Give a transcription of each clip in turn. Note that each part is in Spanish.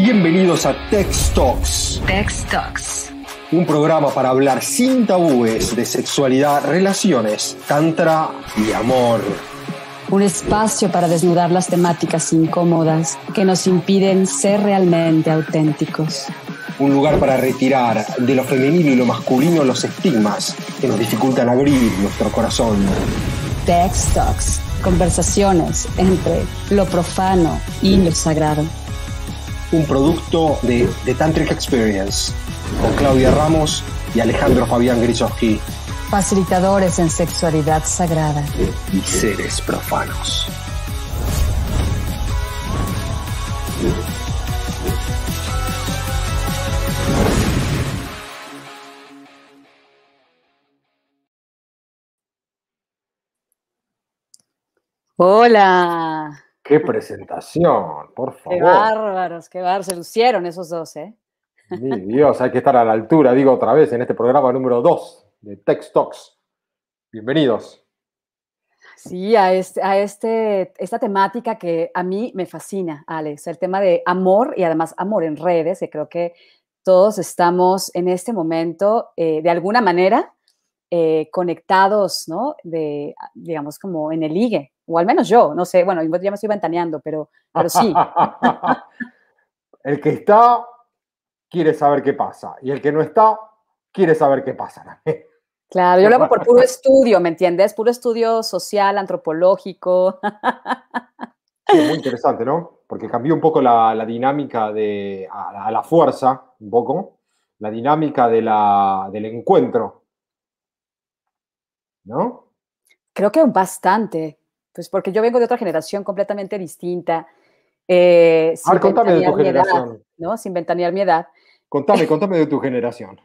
Bienvenidos a Tex Talks. Tex Talks. Un programa para hablar sin tabúes de sexualidad, relaciones, tantra y amor. Un espacio para desnudar las temáticas incómodas que nos impiden ser realmente auténticos. Un lugar para retirar de lo femenino y lo masculino los estigmas que nos dificultan abrir nuestro corazón. Tex Talks. Conversaciones entre lo profano y lo sagrado. Un producto de The Tantric Experience con Claudia Ramos y Alejandro Fabián Grisowski. Facilitadores en sexualidad sagrada. Y seres profanos. Hola. Qué presentación, por favor. Qué bárbaros, qué bárbaros. Se lucieron esos dos, ¿eh? Mi Dios, hay que estar a la altura, digo otra vez, en este programa número 2 de Text Talks. Bienvenidos. Sí, a, este, a este, esta temática que a mí me fascina, Alex, el tema de amor y además amor en redes, que creo que todos estamos en este momento, eh, de alguna manera, eh, conectados, ¿no? De, digamos, como en el ligue, o al menos yo, no sé, bueno, ya me estoy ventaneando, pero, pero sí. el que está quiere saber qué pasa, y el que no está quiere saber qué pasa. Claro, yo lo hago por puro estudio, ¿me entiendes? Puro estudio social, antropológico. Sí, muy interesante, ¿no? Porque cambió un poco la, dinámica de, a, la fuerza, un poco, la dinámica de la, del encuentro. ¿No? Creo que bastante, pues porque yo vengo de otra generación completamente distinta. Eh, a ver, contame de tu generación. ¿no? Sin ventanear mi edad. Contame, contame de tu generación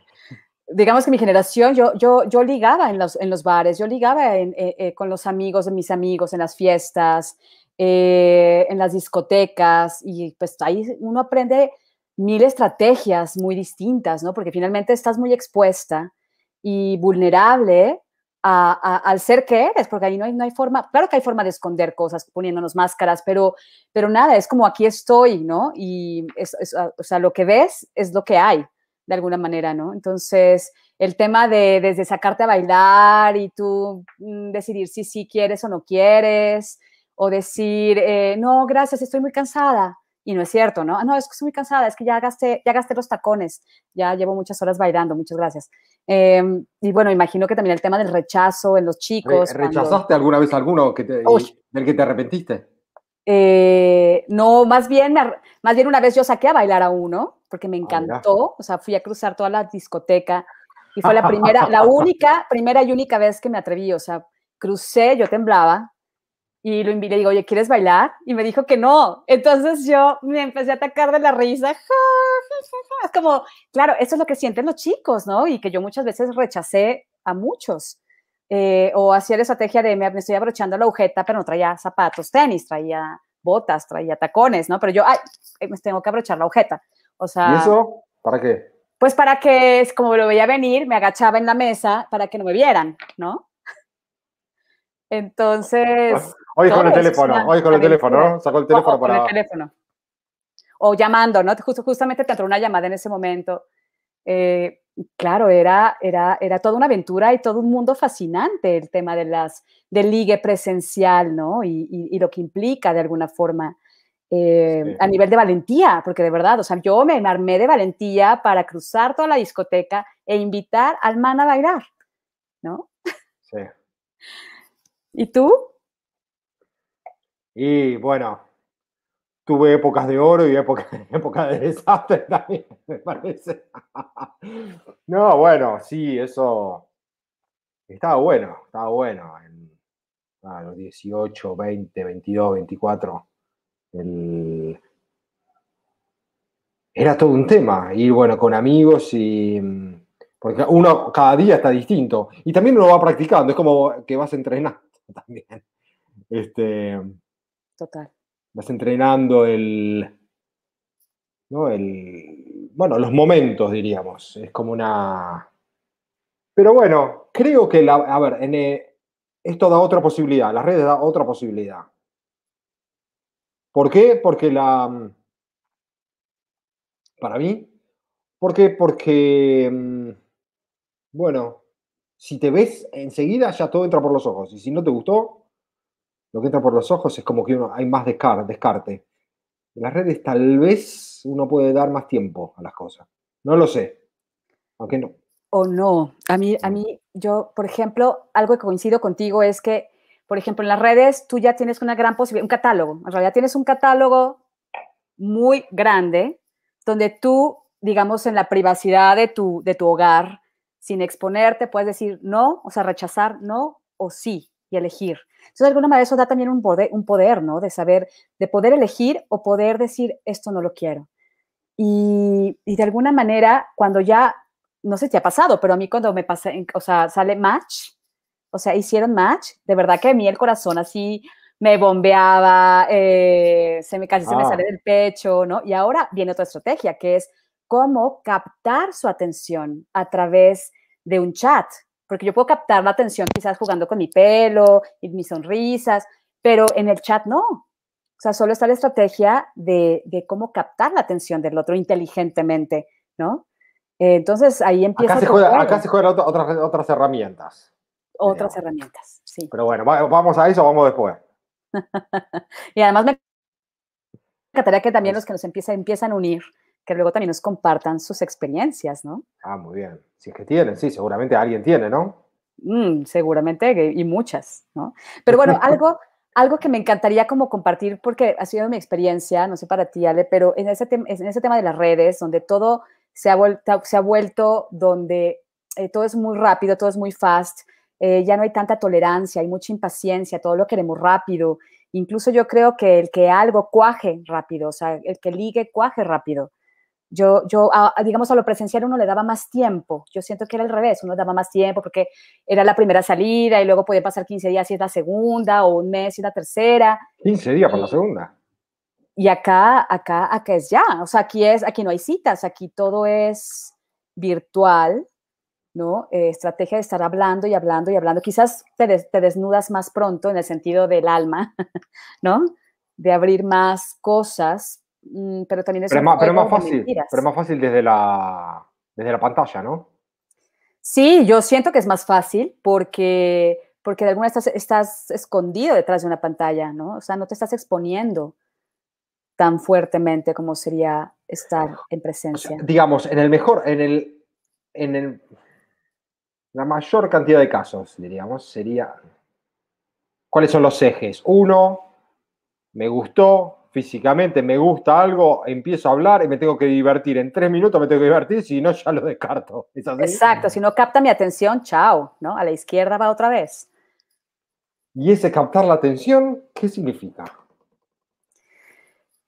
digamos que mi generación, yo, yo, yo ligaba en los, en los bares, yo ligaba eh, eh, con los amigos de mis amigos en las fiestas, eh, en las discotecas, y pues ahí uno aprende mil estrategias muy distintas, ¿no? Porque finalmente estás muy expuesta y vulnerable al ser que eres, porque ahí no hay, no hay forma, claro que hay forma de esconder cosas poniéndonos máscaras, pero, pero nada, es como aquí estoy, ¿no? Y es, o sea, lo que ves es lo que hay de alguna manera, ¿no? Entonces, el tema de desde sacarte a bailar y tú mm, decidir si sí quieres o no quieres, o decir, eh, no, gracias, estoy muy cansada. Y no es cierto, ¿no? No, es que estoy muy cansada, es que ya gasté, ya gasté los tacones, ya llevo muchas horas bailando, muchas gracias. Em, y bueno, imagino que también el tema del rechazo en los chicos. ¿Rechazaste alguna vez alguno que del que te arrepentiste? Eh, no, más bien, más bien una vez yo saqué a bailar a uno, porque me ah, encantó, o sea, fui a cruzar toda la discoteca y fue la primera, la única, primera y única vez que me atreví, o sea, crucé, yo temblaba y lo invité, digo, oye, ¿quieres bailar? Y me dijo que no. Entonces yo me empecé a atacar de la risa. Es como, claro, eso es lo que sienten los chicos, ¿no? Y que yo muchas veces rechacé a muchos. Eh, o hacía la estrategia de me, estoy abrochando la agujeta, pero no traía zapatos, tenis, traía botas, traía tacones, ¿no? Pero yo, ay, eh, me tengo que abrochar la agujeta. O sea, ¿Y eso para qué? Pues para que, es como lo veía venir, me agachaba en la mesa para que no me vieran, ¿no? Entonces. Hoy con el teléfono, hoy con el teléfono, ¿no? Sacó el teléfono para. Con el teléfono. O llamando, ¿no? Justo, justamente te entró una llamada en ese momento. Eh, claro, era, era, era toda una aventura y todo un mundo fascinante el tema de las, del ligue presencial, ¿no? Y, lo que implica de alguna forma eh, a nivel de valentía, porque de verdad, o sea, yo me armé de valentía para cruzar toda la discoteca e invitar al man a bailar, ¿no? Sí. ¿Y tú? Y bueno, tuve épocas de oro y épocas época de desastre también, me parece. no, bueno, sí, eso estaba bueno, estaba bueno. En, a los 18, 20, 22, 24, era todo un tema, ir bueno con amigos y... Porque uno cada día está distinto y también uno va practicando, es como que vas entrenando también. Este, Vas entrenando el, ¿no? el, bueno, los momentos, diríamos. Es como una... Pero bueno, creo que, la, a ver, en, eh, esto da otra posibilidad, las redes da otra posibilidad. ¿Por qué? Porque la, para mí. ¿Por qué? Porque, mm, bueno, si te ves enseguida ya todo entra por los ojos. Y si no te gustó, lo que entra por los ojos es como que uno, hay más descarte. En las redes tal vez uno puede dar más tiempo a las cosas. No lo sé. Aunque no. O no. A mí, a mí, yo, por ejemplo, algo que coincido contigo es que, por ejemplo, en las redes tú ya tienes una gran posibilidad, un catálogo. En realidad tienes un catálogo muy grande donde tú, digamos, en la privacidad de tu, de tu hogar, sin exponerte, puedes decir no, o sea, rechazar no o sí y elegir. Entonces, de alguna manera eso da también un poder, un poder, ¿no? De saber, de poder elegir o poder decir, esto no lo quiero. Y, y, de alguna manera, cuando ya, no sé si ha pasado, pero a mí cuando me pasa, o sea, sale match, o sea, hicieron match, de verdad que a mí el corazón así me bombeaba, eh, se me casi se me ah. sale del pecho, ¿no? Y ahora viene otra estrategia, que es cómo captar su atención a través de un chat, porque yo puedo captar la atención quizás jugando con mi pelo y mis sonrisas, pero en el chat no. O sea, solo está la estrategia de, cómo captar la atención del otro inteligentemente, ¿no? entonces ahí empieza. Acá se juegan acá se juegan otras, otras herramientas. Otras herramientas, sí. Pero bueno, vamos a eso, vamos después. y además me encantaría que también los que nos empiezan, empiezan a unir que luego también nos compartan sus experiencias, ¿no? Ah, muy bien. Si es que tienen, sí, seguramente alguien tiene, ¿no? Mm, seguramente, y muchas, ¿no? Pero bueno, algo, algo que me encantaría como compartir, porque ha sido mi experiencia, no sé para ti, Ale, pero en ese, en ese tema de las redes, donde todo se ha vuelto, se ha vuelto donde eh, todo es muy rápido, todo es muy fast, eh, ya no hay tanta tolerancia, hay mucha impaciencia, todo lo queremos rápido. Incluso yo creo que el que algo cuaje rápido, o sea, el que ligue cuaje rápido. Yo, yo digamos, a lo presencial uno le daba más tiempo. Yo siento que era al revés, uno daba más tiempo porque era la primera salida y luego podía pasar 15 días si es la segunda o un mes si es la tercera. 15 días para la segunda. Y acá, acá, acá es ya. O sea, aquí es, aquí no hay citas, aquí todo es virtual, ¿no? Eh, estrategia de estar hablando y hablando y hablando. Quizás te, te desnudas más pronto en el sentido del alma, ¿no? De abrir más cosas, pero también es pero, más, pero más fácil, pero más fácil desde la, desde la pantalla, ¿no? Sí, yo siento que es más fácil porque, porque de alguna estás, estás escondido detrás de una pantalla, ¿no? O sea, no te estás exponiendo tan fuertemente como sería estar en presencia. digamos, en el mejor, en el, en el, la mayor cantidad de casos, diríamos, sería, ¿cuáles son los ejes? Uno, me gustó, físicamente me gusta algo, empiezo a hablar y me tengo que divertir. En tres minutos me tengo que divertir, si no, ya lo descarto. Exacto, si no capta mi atención, chao, ¿no? A la izquierda va otra vez. ¿Y ese captar la atención, qué significa?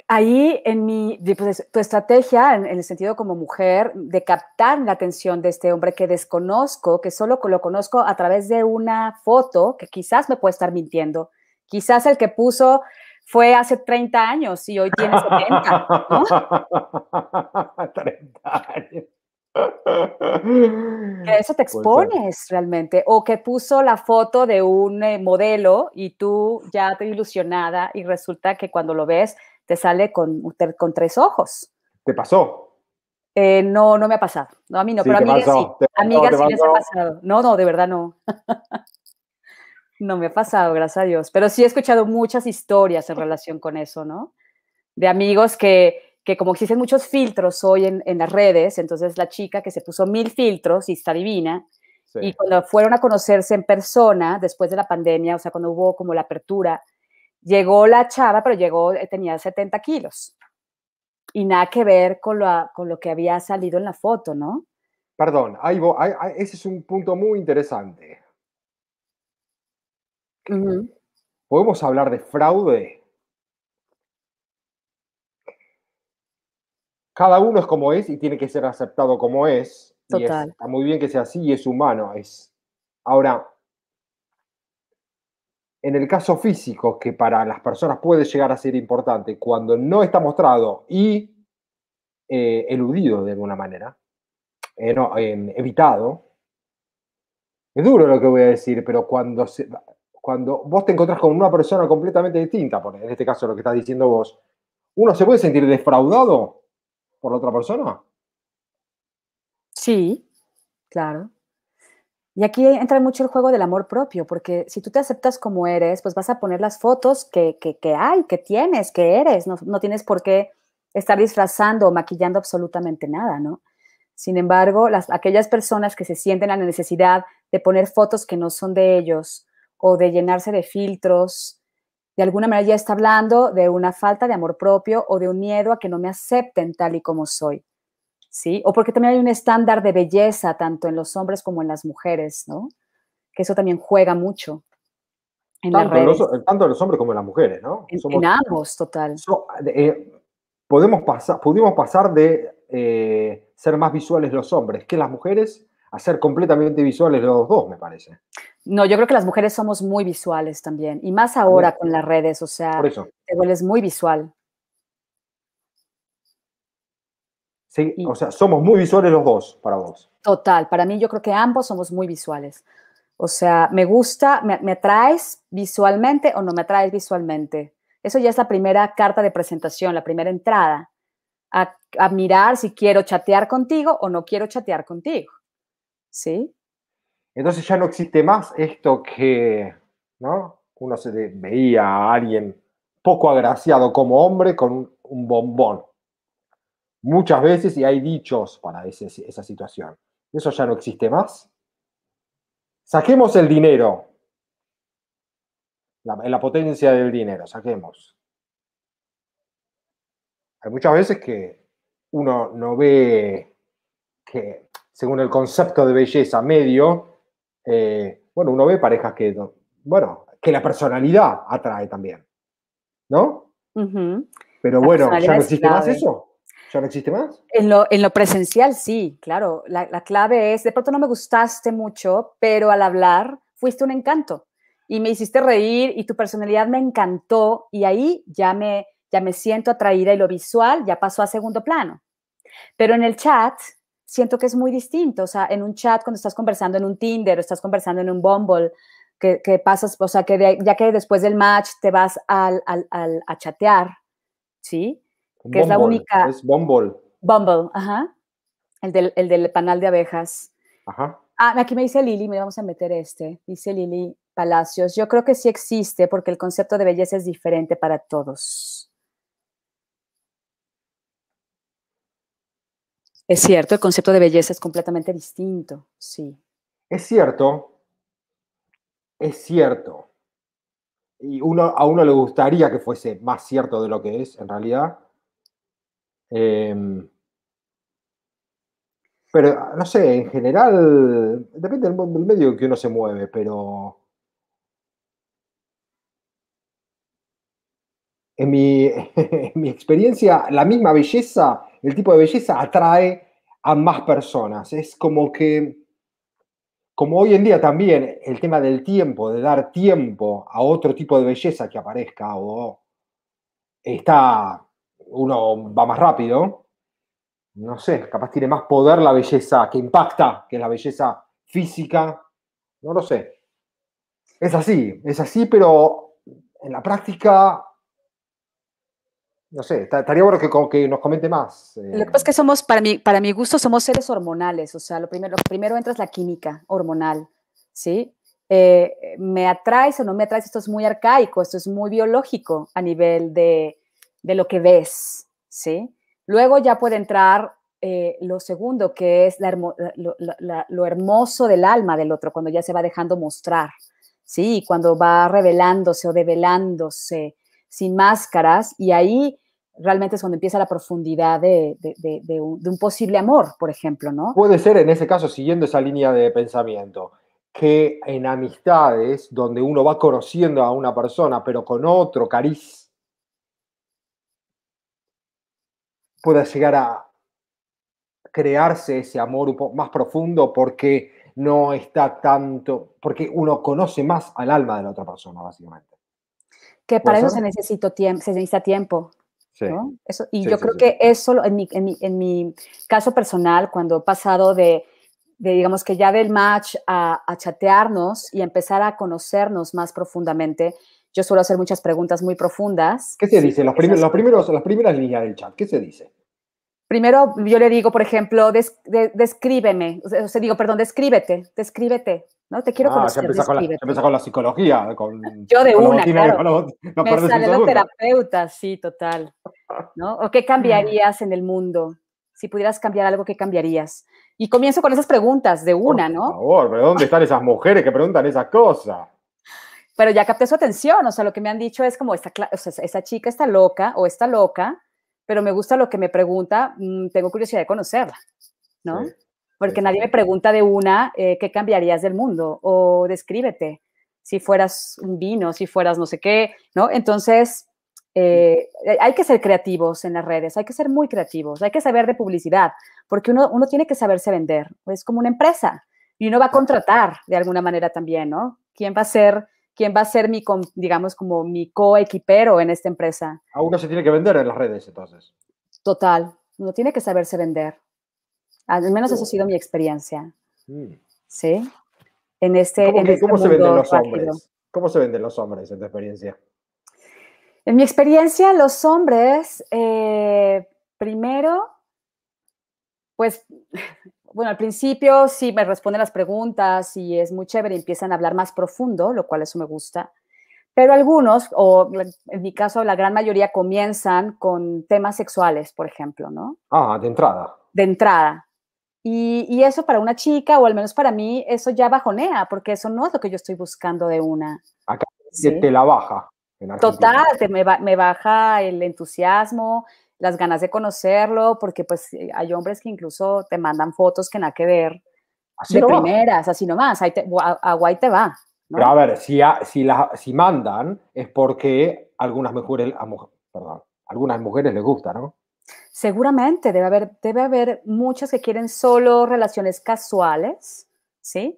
Ahí en mi, pues, tu estrategia, en, el sentido como mujer, de captar la atención de este hombre que desconozco, que solo lo conozco a través de una foto, que quizás me puede estar mintiendo, quizás el que puso fue hace 30 años y hoy tiene 70. ¿no? 30 años. Que eso te pues, expones realmente. O que puso la foto de un eh, modelo y tú ya te ilusionada y resulta que cuando lo ves te sale con, con tres ojos. ¿Te pasó? Eh, no, no me ha pasado. No, a mí no, pero a amigas sí. Amigas sí les ha pasado. No, no, de verdad no. No me ha pasado, gracias a Dios, pero sí he escuchado muchas historias en relación con eso, ¿no? De amigos que, que como existen muchos filtros hoy en, en, las redes, entonces la chica que se puso mil filtros y está divina, y cuando fueron a conocerse en persona, después de la pandemia, o sea, cuando hubo como la apertura, llegó la chava, pero llegó, eh, tenía 70 kilos. Y nada que ver con lo, con lo que había salido en la foto, ¿no? Perdón, ahí, ese es un punto muy interesante. ¿Podemos hablar de fraude? Cada uno es como es y tiene que ser aceptado como es. Total. está muy bien que sea así y es humano. Es... Ahora, en el caso físico, que para las personas puede llegar a ser importante, cuando no está mostrado y eh, eludido de alguna manera, eh, no, evitado, es duro lo que voy a decir, pero cuando se, cuando vos te encontrás con una persona completamente distinta, en este caso lo que estás diciendo vos, ¿uno se puede sentir defraudado? por la otra persona? Sí, claro. Y aquí entra mucho el juego del amor propio, porque si tú te aceptas como eres, pues vas a poner las fotos que, hay, que tienes, que eres. No, no, tienes por qué estar disfrazando o maquillando absolutamente nada, ¿no? Sin embargo, las, aquellas personas que se sienten la necesidad de poner fotos que no son de ellos o de llenarse de filtros, de alguna manera ya está hablando de una falta de amor propio o de un miedo a que no me acepten tal y como soy. ¿Sí? O porque también hay un estándar de belleza tanto en los hombres como en las mujeres, ¿no? Que eso también juega mucho. En tanto, en los, tanto en los hombres como en las mujeres, ¿no? En, ambos, total. Eh, podemos pasar, pudimos pasar de eh, ser más visuales los hombres que las mujeres a ser completamente visuales los dos, me parece. No, yo creo que las mujeres somos muy visuales también, y más ahora con las redes, o sea, te vuelves muy visual. Sí, o sea, somos muy visuales los dos para vos. Total, para mí yo creo que ambos somos muy visuales. O sea, me gusta, me, me atraes visualmente o no me atraes visualmente. Eso ya es la primera carta de presentación, la primera entrada a, a mirar si quiero chatear contigo o no quiero chatear contigo. ¿Sí? Entonces ya no existe más esto que, ¿no? Uno se veía a alguien poco agraciado como hombre con un bombón. Muchas veces, y hay dichos para esa situación. Eso ya no existe más. Saquemos el dinero, la, la potencia del dinero, saquemos. Hay muchas veces que uno no ve que, según el concepto de belleza medio, eh, bueno, uno ve parejas que, bueno, que la personalidad atrae también, ¿no? Pero bueno, ¿ya no existe más eso? ¿Ya no existe más? En lo, en lo presencial, sí, claro. La, la, clave es, de pronto no me gustaste mucho, pero al hablar fuiste un encanto y me hiciste reír y tu personalidad me encantó y ahí ya me, ya me siento atraída y lo visual ya pasó a segundo plano. Pero en el chat, siento que es muy distinto. O sea, en un chat, cuando estás conversando en un Tinder o estás conversando en un Bumble, que, pasas, o sea, que ya que después del match te vas al, a chatear, ¿sí? Que es la única. Es Bumble. Bumble, ajá. El del, el del panal de abejas. Ajá. Ah, aquí me dice Lili, me vamos a meter este. Dice Lili Palacios. Yo creo que sí existe porque el concepto de belleza es diferente para todos. Es cierto, el concepto de belleza es completamente distinto, sí. Es cierto, es cierto. Y a uno le gustaría que fuese más cierto de lo que es, en realidad. Em, pero, no sé, en general, depende del, medio que uno se mueve, pero... En mi experiencia, la misma belleza el tipo de belleza atrae a más personas. Es como que, como hoy en día también el tema del tiempo, de dar tiempo a otro tipo de belleza que aparezca o está, uno va más rápido, no sé, capaz tiene más poder la belleza que impacta, que la belleza física, no lo sé. Es así, es así, pero en la práctica no sé, estaría bueno que, que nos comente más. Lo que pasa es que somos, para mi, para mi gusto, somos seres hormonales, o sea, lo primero, lo primero entra es la química hormonal, ¿sí? Eh, ¿Me atraes o no me atraes? Esto es muy arcaico, esto es muy biológico a nivel de, de lo que ves, ¿sí? Luego ya puede entrar eh, lo segundo, que es la, lo, lo, hermoso del alma del otro, cuando ya se va dejando mostrar, ¿sí? Cuando va revelándose o develándose sin máscaras, y ahí realmente es cuando empieza la profundidad de, un, posible amor, por ejemplo, ¿no? Puede ser en ese caso, siguiendo esa línea de pensamiento, que en amistades, donde uno va conociendo a una persona, pero con otro cariz, pueda llegar a crearse ese amor un poco más profundo porque no está tanto, porque uno conoce más al alma de la otra persona, básicamente. Que para eso se necesita tiempo, se necesita tiempo. Eso, y yo creo que eso, en mi, en, mi, en mi, caso personal, cuando he pasado de, de digamos que ya del match a, a, chatearnos y empezar a conocernos más profundamente, yo suelo hacer muchas preguntas muy profundas. ¿Qué se dice? Los, primeros, los primeros, las primeras líneas del chat, ¿qué se dice? primero yo le digo, por ejemplo, descríbeme, o sea, digo, perdón, descríbete, descríbete, ¿no? Te quiero Ah, conocer, ya empezás con, la, ya descríbete. empezás con la psicología. Con, Yo de con una, claro. bot- no Me perdés un sale la segundo. terapeuta, sí, total. ¿No? ¿O qué cambiarías en el mundo? Si pudieras cambiar algo, ¿qué cambiarías? Y comienzo con esas preguntas de una, Por ¿no? favor, pero ¿dónde están esas mujeres que preguntan esas cosas? Pero ya capté su atención, o sea, lo que me han dicho es como, esta, o sea, esa chica está loca o está loca, pero me gusta lo que me pregunta, mm, tengo curiosidad de conocerla, ¿no? Sí. Porque sí, nadie me pregunta de una, eh, ¿qué cambiarías del mundo? O descríbete, si fueras un vino, si fueras no sé qué, ¿no? Entonces, eh, eh, hay que ser creativos en las redes, hay que ser muy creativos, hay que saber de publicidad, porque uno, uno tiene que saberse vender, es como una empresa, y uno va a contratar de alguna manera también, ¿no? ¿Quién va a ser, quién va a ser mi, digamos, como mi coequipero en esta empresa? A uno se tiene que vender en las redes, entonces. Total, uno tiene que saberse vender. Al menos eso ha sido mi experiencia. Mm. ¿sí? En este, ¿Cómo, en que- este cómo se venden los rápido. hombres? ¿Cómo se venden los hombres en tu experiencia? En mi experiencia, los hombres, eh, primero, pues, bueno, al principio sí me responden las preguntas y es muy chévere, empiezan a hablar más profundo, lo cual eso me gusta. Pero algunos, o en mi caso la gran mayoría, comienzan con temas sexuales, por ejemplo, ¿no? Ah, de entrada. de entrada. Y, y eso para una chica, o al menos para mí, eso ya bajonea, porque eso no es lo que yo estoy buscando de una. Acá ¿sí? te, la baja. en. Total, te- me, me baja el entusiasmo, las ganas de conocerlo, porque pues eh, hay hombres que incluso te mandan fotos que nada que ver, Así de no va. primeras, así nomás, ahí te, a, a guay te va. ¿no? Pero a ver, si, a- si, la- si mandan es porque algunas mujeres, a perdón, algunas mujeres les gusta, ¿no? Seguramente debe haber, debe haber muchas que quieren solo relaciones casuales, ¿sí?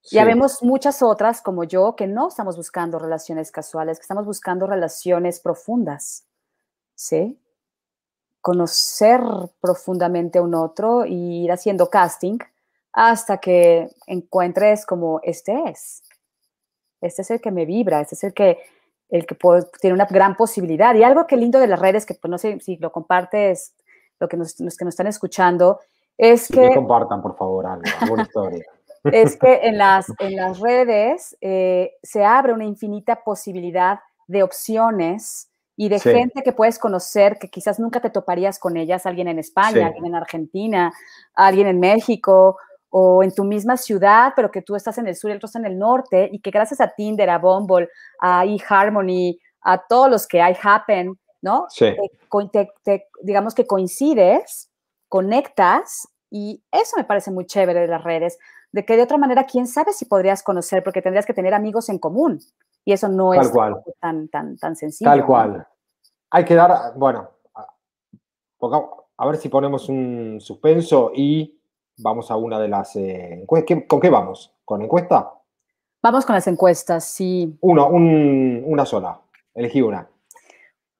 Sí. Ya vemos muchas otras, como yo, que no estamos buscando relaciones casuales, que estamos buscando relaciones profundas, ¿sí? Conocer profundamente a un otro y ir haciendo casting hasta que encuentres como este es. Este es el que me vibra, este es el que, el que puede- tiene una gran posibilidad. Y algo que lindo de las redes, que pues, no sé si lo compartes, lo que nos, los que nos están escuchando, es que que compartan, por favor, algo, alguna historia. es que en las, en las redes eh, se abre una infinita posibilidad de opciones y de Sí. gente que puedes conocer que quizás nunca te toparías con ellas, alguien en España, Sí. alguien en Argentina, alguien en México o en tu misma ciudad, pero que tú estás en el sur y el otro está en el norte y que gracias a Tinder, a Bumble, a eHarmony, a todos los que hay Happen, ¿no? Sí. te te- te- digamos que coincides, conectas y eso me parece muy chévere de las redes, de que de otra manera, quién sabe si podrías conocer, porque tendrías que tener amigos en común y eso no Tal es cual. tan, tan, tan sencillo. Tal ¿no? cual. Hay que dar, bueno, a ver si ponemos un suspenso y vamos a una de las eh, encue- ¿qué- ¿Con qué vamos? ¿Con encuesta? Vamos con las encuestas, sí. Uno, un- una sola. Elegí una.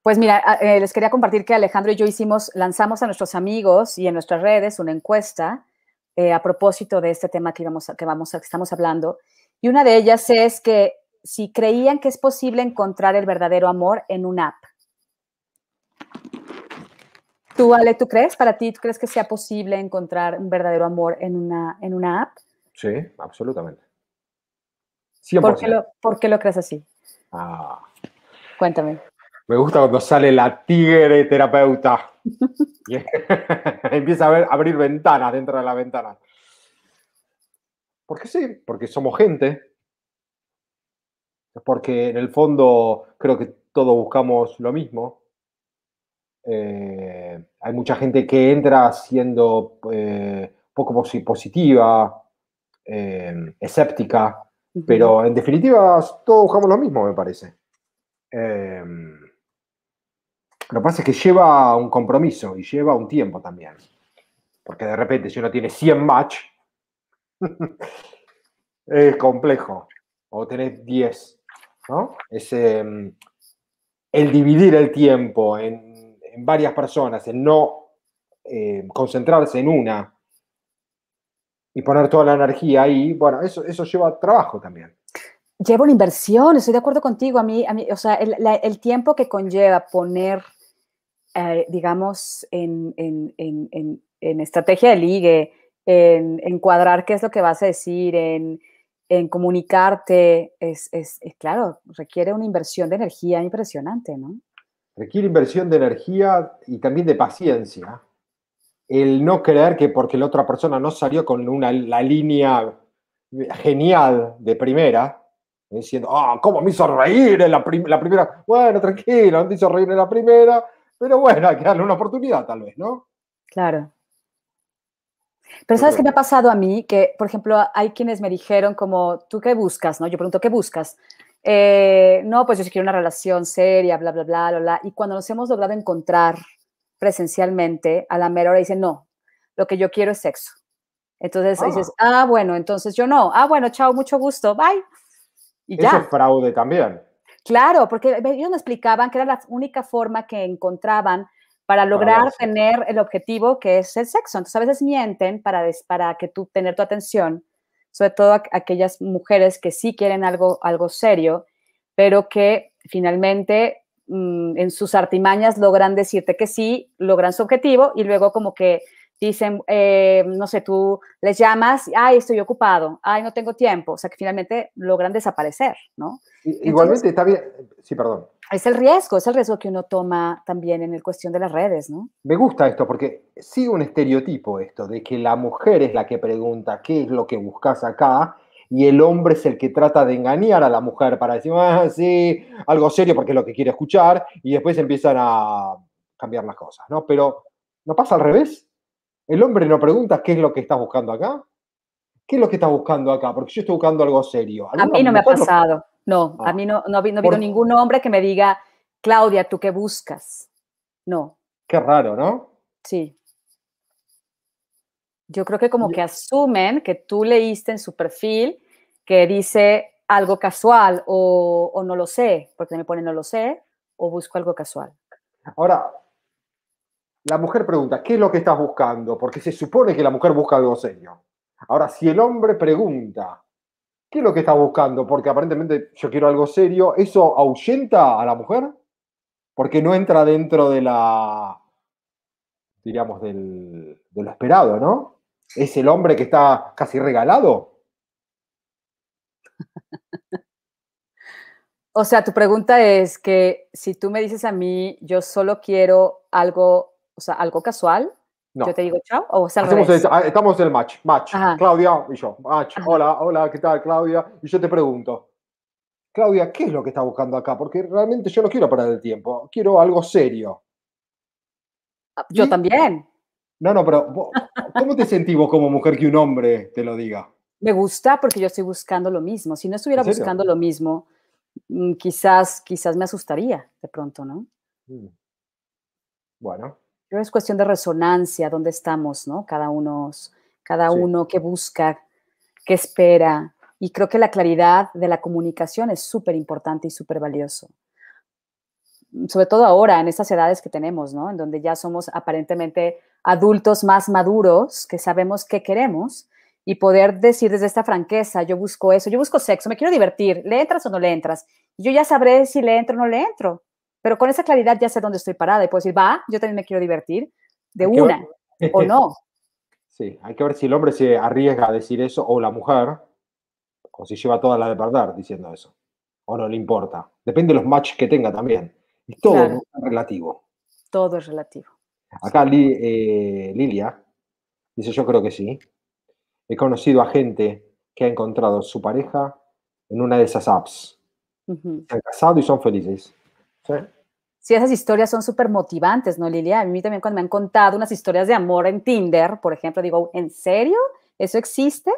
Pues mira, eh, les quería compartir que Alejandro y yo hicimos, lanzamos a nuestros amigos y en nuestras redes una encuesta eh, a propósito de este tema que, íbamos a- que, vamos a- que estamos hablando. Y una de ellas es que si creían que es posible encontrar el verdadero amor en una app. ¿Tú, Ale, tú crees? Para ti, ¿tú crees que sea posible encontrar un verdadero amor en una, en una app? Sí, absolutamente. 100%. ¿Por qué, lo, ¿Por qué lo crees así? Ah, Cuéntame. me gusta cuando sale la tigre terapeuta. Empieza a, ver- a abrir ventanas dentro de la ventana. Porque sí, porque somos gente. Porque en el fondo creo que todos buscamos lo mismo. Eh, hay mucha gente que entra siendo eh, poco posi- positiva, eh, escéptica, Ujú. pero en definitiva todos buscamos lo mismo, me parece. Eh, lo que pasa es que lleva un compromiso y lleva un tiempo también. Porque de repente si uno tiene 100 match, es complejo. O tenés 10, ¿no? Es eh, el dividir el tiempo en, en varias personas, en no eh, concentrarse en una y poner toda la energía ahí, bueno, eso, eso lleva trabajo también. Lleva una inversión, estoy de acuerdo contigo. A mí, a mí o sea, el, la- el tiempo que conlleva poner eh, digamos, en, en, en, en, estrategia de ligue, en encuadrar qué es lo que vas a decir, en, comunicarte, es, es, es, claro, requiere una inversión de energía impresionante, ¿no? Requiere inversión de energía y también de paciencia. El no creer que porque la otra persona no salió con una, la línea genial de primera, diciendo, ah, ¿cómo me hizo reír en la, la, primera? Bueno, tranquilo, no te hizo reír en la primera, pero bueno, hay que darle una oportunidad tal vez, ¿no? Claro. Pero ¿sabes qué me ha pasado a mí? Que, por ejemplo, hay quienes me dijeron como, ¿tú qué buscas? ¿No? Yo pregunto, ¿qué buscas? Eh, no, pues yo quiero una relación seria, bla, bla, bla, bla, bla. Y cuando nos hemos logrado encontrar presencialmente, a la mera hora dicen, no, lo que yo quiero es sexo. Entonces dices, ah. ah, bueno, entonces yo no. Ah, bueno, chao, mucho gusto, bye. Y Eso es fraude también. Claro, porque ellos me explicaban que era la única forma que encontraban para lograr tener el objetivo que es el sexo. Entonces a veces mienten para, para que tú tener tu atención, sobre todo aquellas mujeres que sí quieren algo, algo serio, pero que finalmente mm, en sus artimañas logran decirte que sí, logran su objetivo y luego como que dicen, eh, no sé, tú les llamas, ay, estoy ocupado, ay, no tengo tiempo, o sea que finalmente logran desaparecer, ¿no? Igualmente está bien, sí, perdón. Es el riesgo, es el riesgo que uno toma también en el cuestión de las redes, ¿no? Me gusta esto porque sigue un estereotipo esto, de que la mujer es la que pregunta qué es lo que buscas acá y el hombre es el que trata de engañar a la mujer para decir, ah, sí, algo serio porque es lo que quiere escuchar y después empiezan a cambiar las cosas, ¿no? Pero ¿no pasa al revés? El hombre no pregunta qué es lo que estás buscando acá. ¿Qué es lo que estás buscando acá? Porque yo estoy buscando algo serio. A mí no me ha pasado. No, a ah. mí no, no, ha habido ningún hombre que me diga, Claudia, ¿tú qué buscas? No. Qué raro, ¿no? Sí. Yo creo que como que asumen que tú leíste en su perfil que dice algo casual o, o no lo sé, porque me pone no lo sé, o busco algo casual. Ahora, la mujer pregunta, ¿qué es lo que estás buscando? Porque se supone que la mujer busca algo serio. Ahora, si el hombre pregunta, ¿qué es lo que está buscando? Porque aparentemente yo quiero algo serio, ¿eso ahuyenta a la mujer? Porque no entra dentro de la, diríamos, del, de lo esperado, ¿no? ¿Es el hombre que está casi regalado? O sea, tu pregunta es que si tú me dices a mí, yo solo quiero algo o sea, algo casual, yo te digo chao, o sea, ah, estamos en el match, match, Claudia y yo, match, hola, hola, ¿qué tal, Claudia? Y yo te pregunto, Claudia, ¿qué es lo que estás buscando acá? Porque realmente yo no quiero perder el tiempo, quiero algo serio. Ah, yo también. No, no, pero ¿cómo te sentís vos como mujer que un hombre te lo diga? Me gusta porque yo estoy buscando lo mismo. Si no estuviera buscando lo mismo, mm, quizás, quizás me asustaría de pronto, ¿no? Mm. Bueno, pero es cuestión de resonancia, dónde estamos, ¿no? Cada uno, cada uno que busca, que espera. Y creo que la claridad de la comunicación es súper importante y súper valioso. Sobre todo ahora, en estas edades que tenemos, ¿no? En donde ya somos aparentemente adultos más maduros, que sabemos qué queremos y poder decir desde esta franqueza, yo busco eso, yo busco sexo, me quiero divertir, ¿le entras o no le entras? Yo ya sabré si le entro o no le entro. Pero con esa claridad ya sé dónde estoy parada y puedo decir, va, yo también me quiero divertir de una o no. Sí, hay que ver si el hombre se arriesga a decir eso o la mujer, o si lleva toda la de perder diciendo eso, o no le importa. Depende de los matches que tenga también. Es todo relativo. Todo es relativo. Acá eh, Lilia dice, yo creo que sí. He conocido a gente que ha encontrado su pareja en una de esas apps. Se han casado y son felices. Sí. esas historias son súper motivantes, ¿no, Lilia? A mí también cuando me han contado unas historias de amor en Tinder, por ejemplo, digo, ¿en serio? ¿Eso existe?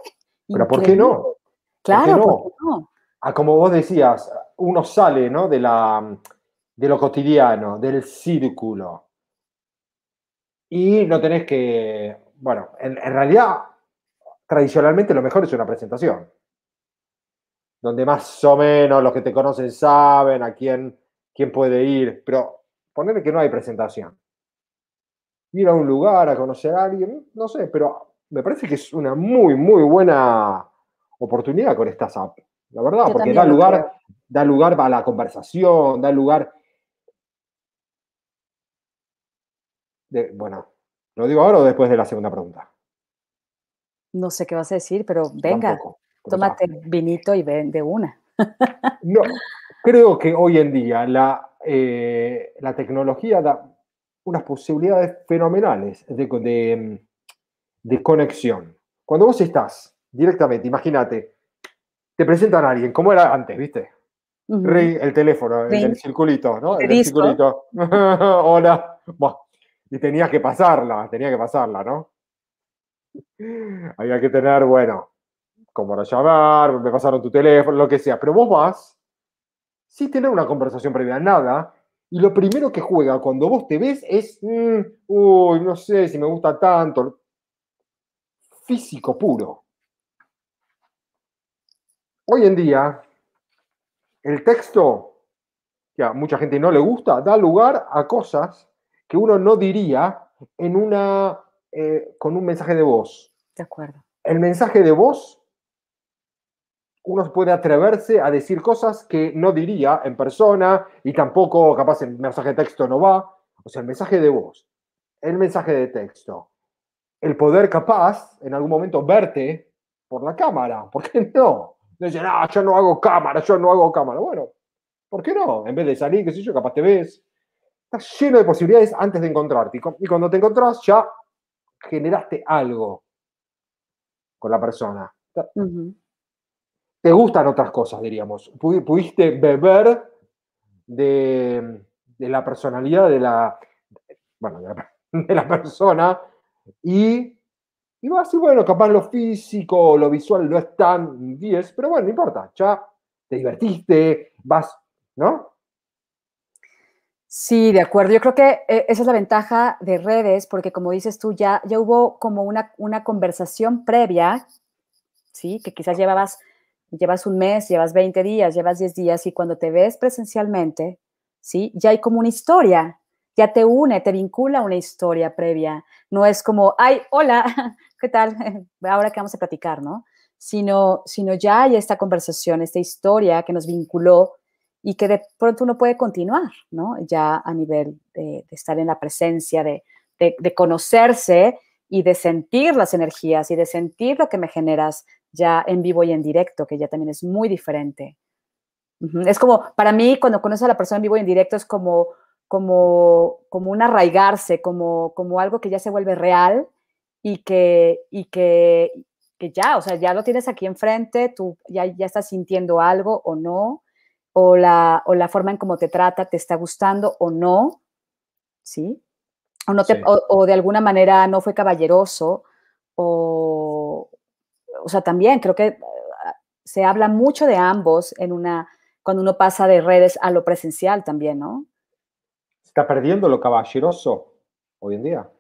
Pero ¿por qué no? Claro, no? Ah, como vos decías, uno sale ¿no? de, la, de lo cotidiano, del círculo. Y no tenés que, bueno, en, en realidad, tradicionalmente lo mejor es una presentación, donde más o menos los que te conocen saben a quién quién puede ir, pero ponerle que no hay presentación. Ir a un lugar a conocer a alguien, no sé, pero me parece que es una muy, muy buena oportunidad con estas apps, la verdad, porque da lugar, da lugar a la conversación, da lugar. de, bueno, ¿lo digo ahora o después de la segunda pregunta? No sé qué vas a decir, pero venga, Tampoco, pero tómate está. vinito y ven de una. No, creo que hoy en día la, eh, la tecnología da unas posibilidades fenomenales de, de, de conexión. Cuando vos estás directamente, imagínate, te presentan a alguien, como era antes, ¿viste? El teléfono, el Ring. del circulito, ¿no? El disco. circulito. Hola. Y tenías que pasarla, tenía que pasarla, ¿no? Había que tener, bueno, como para llamar, me pasaron tu teléfono, lo que sea. Pero vos vas sin tener una conversación previa, nada. Y lo primero que juega cuando vos te ves es, mm, uy, no sé si me gusta tanto. Físico puro. Hoy en día, el texto, que a mucha gente no le gusta, da lugar a cosas que uno no diría en una, eh, con un mensaje de voz. De acuerdo. El mensaje de voz, uno puede atreverse a decir cosas que no diría en persona y tampoco, capaz, el mensaje de texto no va. O sea, el mensaje de voz, el mensaje de texto, el poder capaz, en algún momento, verte por la cámara. ¿Por qué no? Dicen, ah, yo no hago cámara, yo no hago cámara. Bueno, ¿por qué no? En vez de salir, qué sé yo, capaz te ves. Estás lleno de posibilidades antes de encontrarte. Y cu- Y cuando te encontrás, ya generaste algo con la persona. Ujú. Te gustan otras cosas, diríamos. Pudi- Pudiste beber de, la personalidad de la, bueno, de la, persona y, y vas decir, bueno, capaz lo físico lo visual no es tan 10, pero bueno, no importa, ya te divertiste, vas, ¿no? Sí, de acuerdo. Yo creo que eh, esa es la ventaja de redes, porque como dices tú, ya, ya hubo como una, una conversación previa, ¿sí? Que quizás llevabas, llevas un mes, llevas 20 días, llevas 10 días, y cuando te ves presencialmente, ¿sí? Ya hay como una historia, ya te une, te vincula una historia previa. No es como, ay, hola, ¿qué tal? Ahora que vamos a platicar, ¿no? Sino, sino ya hay esta conversación, esta historia que nos vinculó y que de pronto uno puede continuar, ¿no? Ya a nivel de, estar en la presencia, de, de, conocerse y de sentir las energías y de sentir lo que me generas ya en vivo y en directo, que ya también es muy diferente. Uh -huh. Es como, para mí, cuando conoces a la persona en vivo y en directo, es como, como, como un arraigarse, como, como algo que ya se vuelve real y que, y que, que ya, o sea, ya lo tienes aquí enfrente, tú ya, ya estás sintiendo algo o no, o la, o la forma en cómo te trata te está gustando o no, ¿sí? O, no te, sí. o, o, de alguna manera no fue caballeroso, o, o sea, también creo que se habla mucho de ambos en una, cuando uno pasa de redes a lo presencial también, ¿no? ¿Se está perdiendo lo caballeroso hoy en día?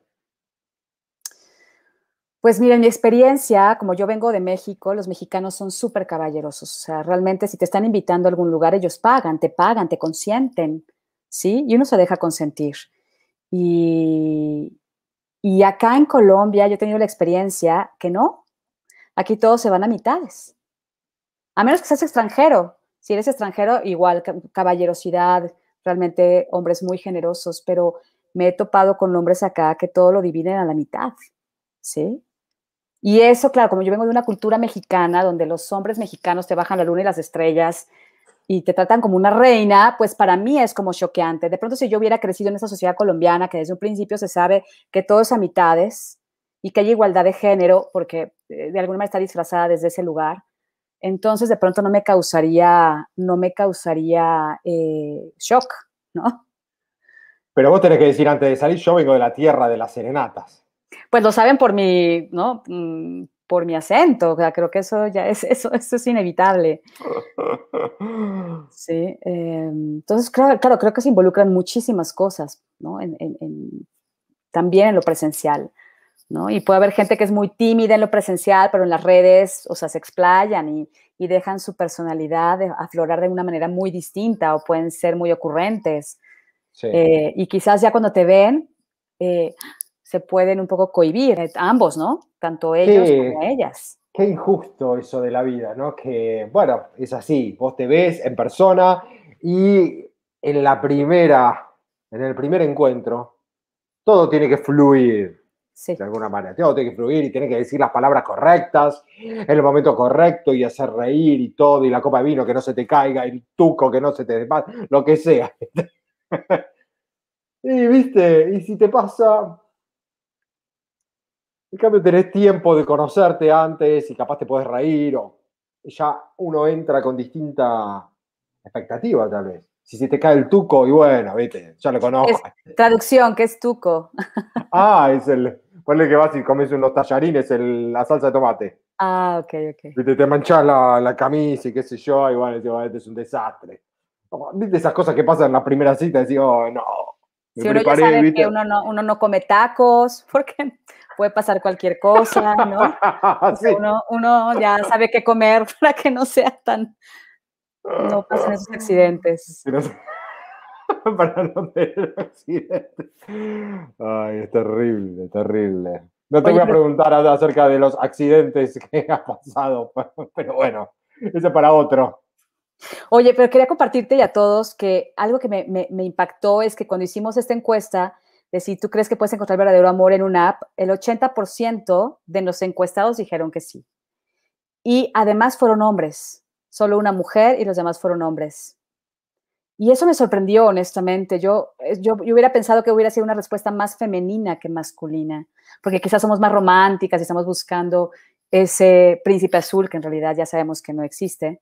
Pues mira, en mi experiencia, como yo vengo de México, los mexicanos son súper caballerosos. O sea, realmente si te están invitando a algún lugar, ellos pagan, te pagan, te consienten, ¿sí? Y uno se deja consentir. Y, y acá en Colombia yo he tenido la experiencia que no. Aquí todos se van a mitades. A menos que seas extranjero. Si eres extranjero, igual, caballerosidad, realmente hombres muy generosos, pero me he topado con hombres acá que todo lo dividen a la mitad, ¿sí? Y eso, claro, como yo vengo de una cultura mexicana donde los hombres mexicanos te bajan la luna y las estrellas y te tratan como una reina, pues para mí es como choqueante. De pronto, si yo hubiera crecido en esa sociedad colombiana, que desde un principio se sabe que todo es a mitades y que hay igualdad de género, porque de alguna manera está disfrazada desde ese lugar, entonces de pronto no me causaría, no me causaría eh, shock, ¿no? Pero vos tenés que decir antes de salir, yo vengo de la tierra de las serenatas. Pues lo saben por mi, ¿no? Por mi acento, o sea, creo que eso ya es, eso, eso es inevitable. Sí, eh, entonces, claro, claro, creo que se involucran muchísimas cosas, ¿no? En, en, en, también en lo presencial, ¿no? Y puede haber gente que es muy tímida en lo presencial, pero en las redes, o sea, se explayan y, y dejan su personalidad de, aflorar de una manera muy distinta o pueden ser muy ocurrentes. Sí. Eh, y quizás ya cuando te ven, eh, se pueden un poco cohibir, eh, ambos, ¿no? Tanto ellos sí. como ellas. Qué injusto eso de la vida, ¿no? Que, bueno, es así, vos te ves en persona y en la primera, en el primer encuentro, todo tiene que fluir De alguna manera. Todo tiene que fluir y tiene que decir las palabras correctas en el momento correcto y hacer reír y todo, y la copa de vino que no se te caiga, el tuco que no se te desma- lo que sea. y viste, y si te pasa, en cambio tenés tiempo de conocerte antes y capaz te puedes reír o ya uno entra con distinta expectativa tal vez. Si se te cae el tuco y bueno, viste, ya lo conozco. Traducción, ¿qué es tuco? Ah, es el. Ponle que vas y comes unos tallarines, el- la salsa de tomate. Ah, ok, ok. Viste, te manchas la, la camisa y qué sé yo, y bueno, digo, este es un desastre. Viste esas cosas que pasan en la primera cita, decís, oh, no. Me Si uno ya preparé, sabe ¿viste? que uno no, uno no come tacos, porque puede pasar cualquier cosa, ¿no? Sí. uno, uno ya sabe qué comer para que no sea tan, no pasen esos accidentes. Para no tener accidentes. Ay, es terrible, terrible. No te Oye, voy a preguntar acerca de los accidentes que ha pasado, pero bueno, ese para otro. Oye, pero quería compartirte y a todos que algo que me, me- me impactó es que cuando hicimos esta encuesta de si tú crees que puedes encontrar verdadero amor en una app, el 80% de los encuestados dijeron que sí. Y además fueron hombres, solo una mujer y los demás fueron hombres. Y eso me sorprendió, honestamente. Yo, yo, yo hubiera pensado que hubiera sido una respuesta más femenina que masculina, porque quizás somos más románticas y estamos buscando ese príncipe azul que en realidad ya sabemos que no existe.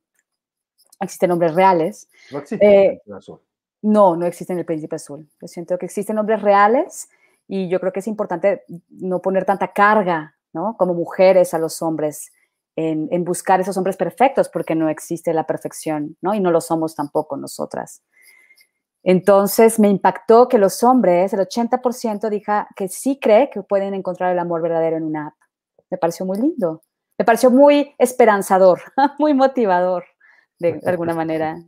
Existen hombres reales. No existe Eh, el azul. No, no existen el príncipe azul. Yo siento que existen hombres reales y yo creo que es importante no poner tanta carga, ¿no? Como mujeres a los hombres en, en buscar esos hombres perfectos porque no existe la perfección, ¿no? Y no lo somos tampoco nosotras. Entonces me impactó que los hombres, el 80% dijo que sí cree que pueden encontrar el amor verdadero en una app. Me pareció muy lindo. Me pareció muy esperanzador, muy motivador, de, de alguna manera.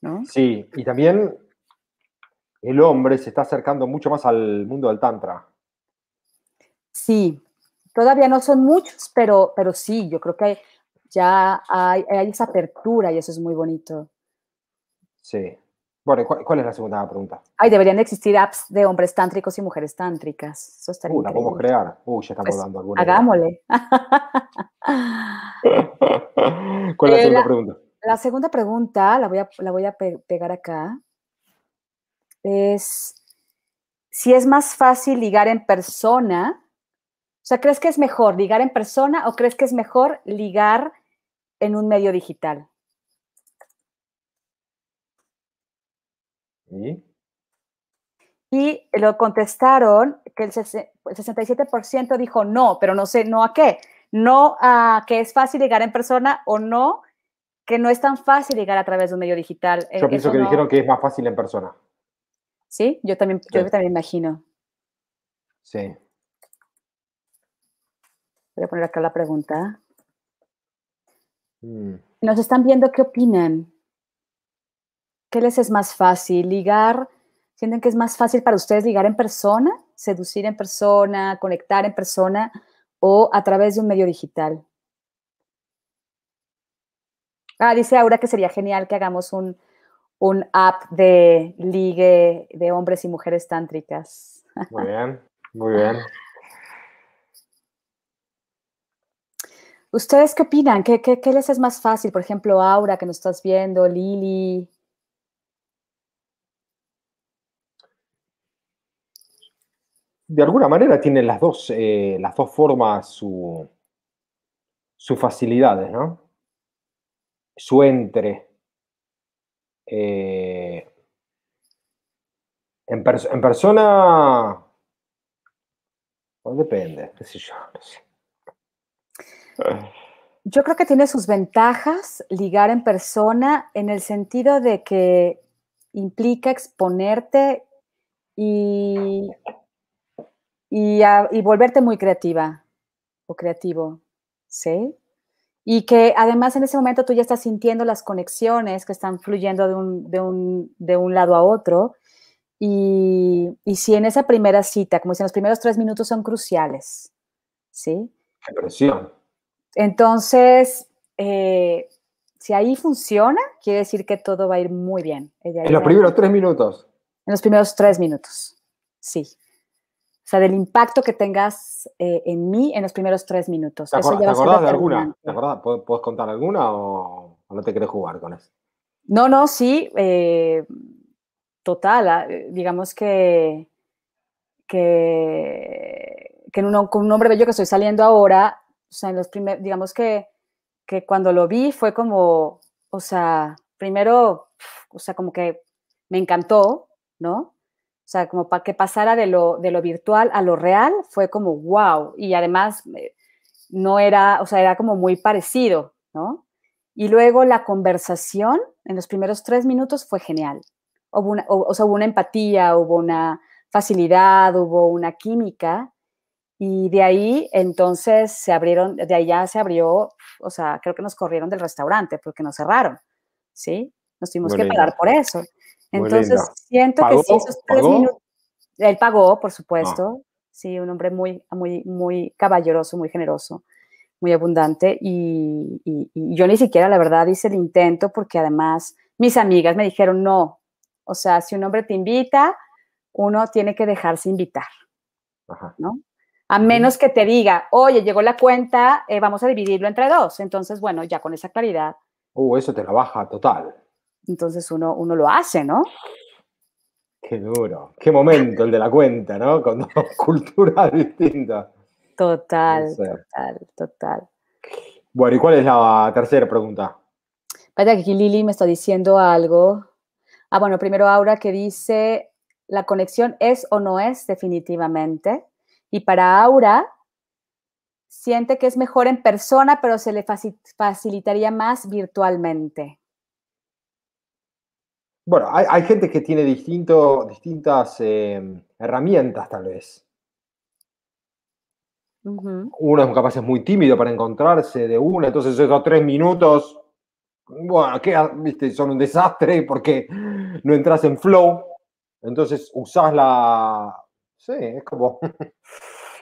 ¿no? Sí, y también el hombre se está acercando mucho más al mundo del Tantra. Sí, todavía no son muchos, pero, pero sí, yo creo que ya hay, hay esa apertura y eso es muy bonito. Sí. Bueno, ¿cuál, cuál es la segunda pregunta? Ay, deberían existir apps de hombres tántricos y mujeres tántricas. Eso estaría Uh, la podemos crear. Uh, ya estamos Pues, dando alguna. Hagámosle. ¿Cuál es la Eh, segunda la- pregunta? La segunda pregunta, la voy a, la voy a pe- pegar acá, es si es más fácil ligar en persona. O sea, ¿crees que es mejor ligar en persona o crees que es mejor ligar en un medio digital? ¿Y? Y lo contestaron que el sese- el 67% dijo no, pero no sé, ¿no a qué? No a que es fácil ligar en persona o no, que no es tan fácil ligar a través de un medio digital. Eh, Yo pienso que no- dijeron que es más fácil en persona. Sí, yo también, yo Sí. también imagino. Sí. Voy a poner acá la pregunta. Mm. Nos están viendo qué opinan. ¿Qué les es más fácil? ¿Ligar? ¿Sienten que es más fácil para ustedes ligar en persona? ¿Seducir en persona? ¿Conectar en persona? ¿O a través de un medio digital? Ah, dice Aura que sería genial que hagamos un, un app de ligue de hombres y mujeres tántricas. Muy bien, muy bien. ¿Ustedes qué opinan? ¿Qué, les es más fácil? Por ejemplo, Aura, que nos estás viendo, Lili. De alguna manera tienen las dos, eh, las dos formas su, sus facilidades, ¿no? Su entre. Eh, en persona. pues depende, qué sé yo. no sé. Yo creo que tiene sus ventajas ligar en persona en el sentido de que implica exponerte y, y, a- y volverte muy creativa o creativo, ¿sí? Y que además en ese momento tú ya estás sintiendo las conexiones que están fluyendo de un, de un, de un lado a otro. Y, y si en esa primera cita, como dicen, los primeros tres minutos son cruciales, ¿sí? Qué presión. Entonces, eh, si ahí funciona, quiere decir que todo va a ir muy bien. En los primeros tres minutos. en los primeros tres minutos, sí. O sea, del impacto que tengas eh, en mí en los primeros tres minutos. ¿Te, Eso acor- ya te acordás de alguna? ¿Te acordás? ¿Puedes, contar alguna o, no te querés jugar con eso? No, no, sí, eh, total. ah, eh, Digamos que, que, que en con un hombre bello que estoy saliendo ahora, o sea, en los primeros, digamos que, que cuando lo vi fue como, o sea, primero, o sea, como que me encantó, ¿no? O sea, como para que pasara de lo, de lo virtual a lo real, fue como wow. Y además, eh, no era, o sea, era como muy parecido, ¿no? Y luego la conversación en los primeros tres minutos fue genial. Hubo una, o, o sea, hubo una empatía, hubo una facilidad, hubo una química. Y de ahí entonces se abrieron, de ya se abrió, o sea, creo que nos corrieron del restaurante porque nos cerraron, ¿sí? Nos tuvimos Muy que lindo. pagar por eso. Entonces, siento que sí, ¿Pagó? esos tres ¿Pagó? minutos. Él pagó, por supuesto. Sí, un hombre muy, muy, muy caballeroso, muy generoso, muy abundante. Y, y- y yo ni siquiera, la verdad, hice el intento porque además mis amigas me dijeron no. O sea, si un hombre te invita, uno tiene que dejarse invitar, Ajá. ¿no? A menos que te diga, oye, llegó la cuenta, eh, vamos a dividirlo entre dos. Entonces, bueno, ya con esa claridad, Uh, eso te la baja total. entonces uno, uno lo hace, ¿no? Qué duro. Qué momento el de la cuenta, ¿no? Con dos culturas distintas. Total, sé. total, total. Bueno, ¿y cuál es la tercera pregunta? Espérate, que aquí Lili me está diciendo algo. Ah, bueno, primero Aura que dice, la conexión es o no es definitivamente. Y para Aura, siente que es mejor en persona, pero se le faci- facilitaría más virtualmente. Bueno, hay, hay gente que tiene distinto, distintas eh, herramientas, tal vez. Uno es capaz es muy tímido para encontrarse de una, entonces esos tres minutos, bueno, ¿qué ha- viste? son un desastre porque no entras en flow. Entonces usás la. Sí, es como.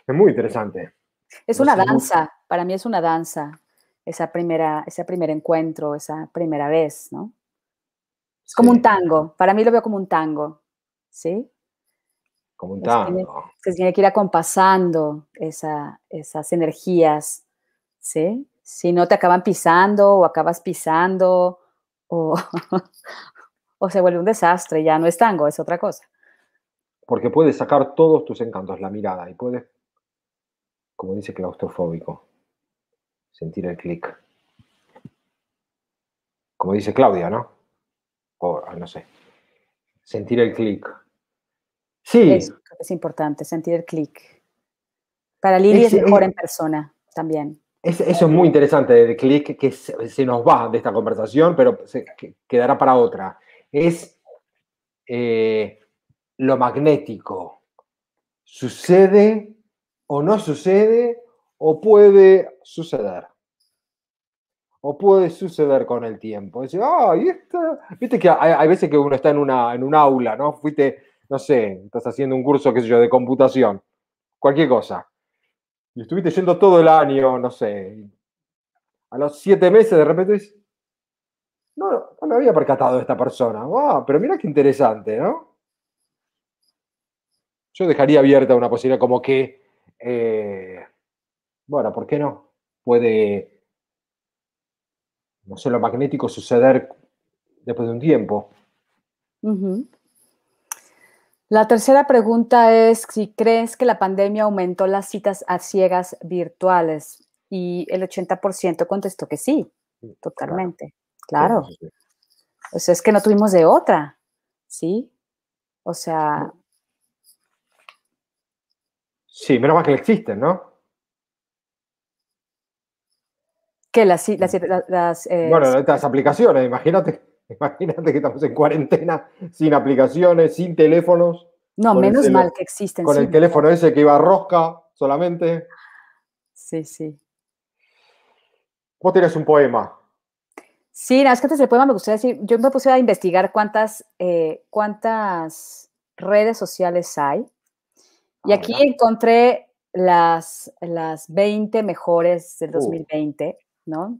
es muy interesante. Es una danza, para mí es una danza, esa primera, ese primer encuentro, esa primera vez, ¿no? Es como Sí, un tango, para mí lo veo como un tango, ¿sí? Como un tiene- tango. se tiene que ir acompasando esa, esas energías, ¿sí? Si no te acaban pisando o acabas pisando o, o se vuelve un desastre, ya no es tango, es otra cosa. Porque puedes sacar todos tus encantos, la mirada, y puedes, como dice claustrofóbico, sentir el clic. Como dice Claudia, ¿no? O ah, no sé. Sentir el clic. Sí, es importante, sentir el clic. Para Lili es mejor en persona también. es- eso es muy interesante, el clic que se, se nos va de esta conversación, pero se, que- quedará para otra. Es eh, lo magnético. ¿Sucede o no sucede o puede suceder? O puede suceder con el tiempo. Dice, ah, y esta. Viste que hay, veces que uno está en, una, en un aula, ¿no? Fuiste, no sé, estás haciendo un curso, qué sé yo, de computación, cualquier cosa. Y estuviste yendo todo el año, no sé. A los siete meses de repente dices, no, no me había percatado de esta persona. Ah, pero mira qué interesante, ¿no? Yo dejaría abierta una posibilidad como que, eh, bueno, ¿por qué no? Puede, no sé, lo magnético suceder después de un tiempo. La tercera pregunta es si crees que la pandemia aumentó las citas a ciegas virtuales y el 80% contestó que sí, totalmente. Claro. Sí. O sea, es que no tuvimos de otra, ¿sí? O sea, Sí, menos mal que existen, ¿no? que las, las, las- eh, Bueno, estas aplicaciones, imagínate, imagínate que estamos en cuarentena, sin aplicaciones, sin teléfonos, no, menos mal que existen. con sí, el teléfono ese que iba a rosca solamente. Sí, sí. Vos tenés un poema. Sí, nada más que antes del poema me gustaría decir, yo me puse a investigar cuántas, eh, cuántas redes sociales hay. Y aquí encontré las, las 20 mejores del Uh. 2020, ¿no?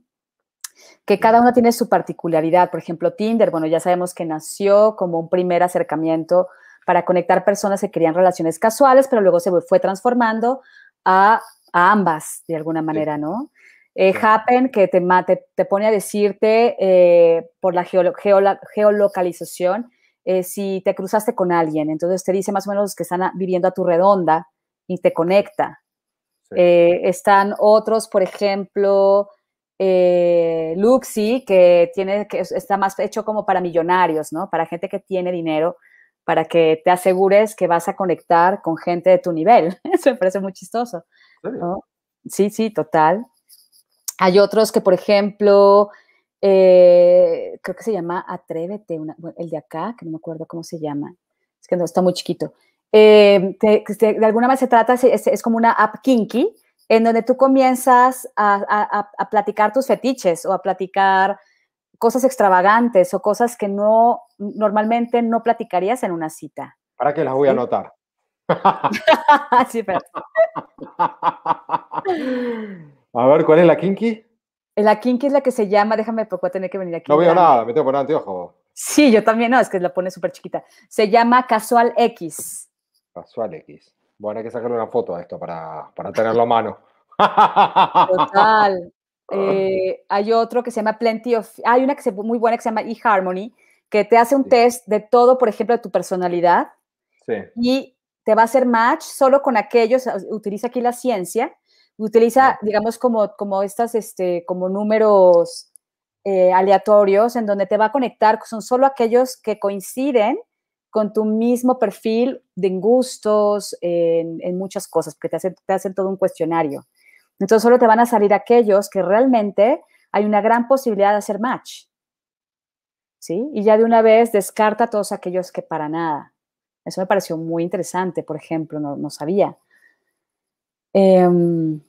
Que cada una tiene su particularidad. Por ejemplo, Tinder, bueno, ya sabemos que nació como un primer acercamiento para conectar personas que querían relaciones casuales, pero luego se fue transformando a, ambas de alguna manera, ¿no? Eh, Happen, que te, te, pone a decirte eh, por la geolocalización eh, si te cruzaste con alguien. Entonces te dice más o menos los que están viviendo a tu redonda y te conecta. están otros, por ejemplo, Luxi, que, tiene, que está más hecho como para millonarios, ¿no? Para gente que tiene dinero, para que te asegures que vas a conectar con gente de tu nivel. Eso me parece muy chistoso. Sí, sí, total. Hay otros que, por ejemplo, eh, creo que se llama Atrévete, el de acá, que no me acuerdo cómo se llama, es que no, está muy chiquito. Eh, de alguna manera se trata, es, como una app kinky, en donde tú comienzas a, platicar tus fetiches o a platicar cosas extravagantes o cosas que no normalmente no platicarías en una cita. ¿Para qué las voy a anotar? sí, pero... A ver, ¿cuál es la kinky? La kinky es la que se llama, déjame, porque voy a tener que venir aquí. No veo nada, me tengo que poner anteojo. Sí, yo también, no, es que la pone súper chiquita. Se llama Casual X. Casual X. Bueno, hay que sacarle una foto a esto para, para tenerlo a mano. Total. Eh, hay otro que se llama Plenty of... Hay una que es muy buena que se llama eHarmony, que te hace un test de todo, por ejemplo, de tu personalidad. Sí. Y te va a hacer match solo con aquellos, utiliza aquí la ciencia, utiliza, digamos, como, como estas, este, como números eh, aleatorios en donde te va a conectar, son solo aquellos que coinciden con tu mismo perfil de gustos, en, muchas cosas, porque te hacen, te hacen todo un cuestionario. Entonces solo te van a salir aquellos que realmente hay una gran posibilidad de hacer match. ¿Sí? Y ya de una vez descarta a todos aquellos que para nada. Eso me pareció muy interesante, por ejemplo, no, no sabía. Em,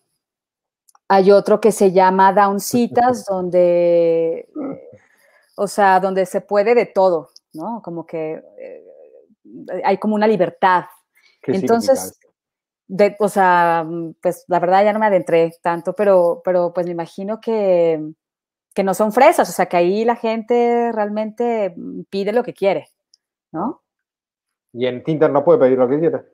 hay otro que se llama Down Citas, donde, o sea, donde se puede de todo, ¿no? Como que eh, hay como una libertad. Entonces, de, o sea, pues la verdad ya no me adentré tanto, pero, pero pues me imagino que, que no son fresas, o sea, que ahí la gente realmente pide lo que quiere, ¿no? Y en Tinder no puede pedir lo que quiere.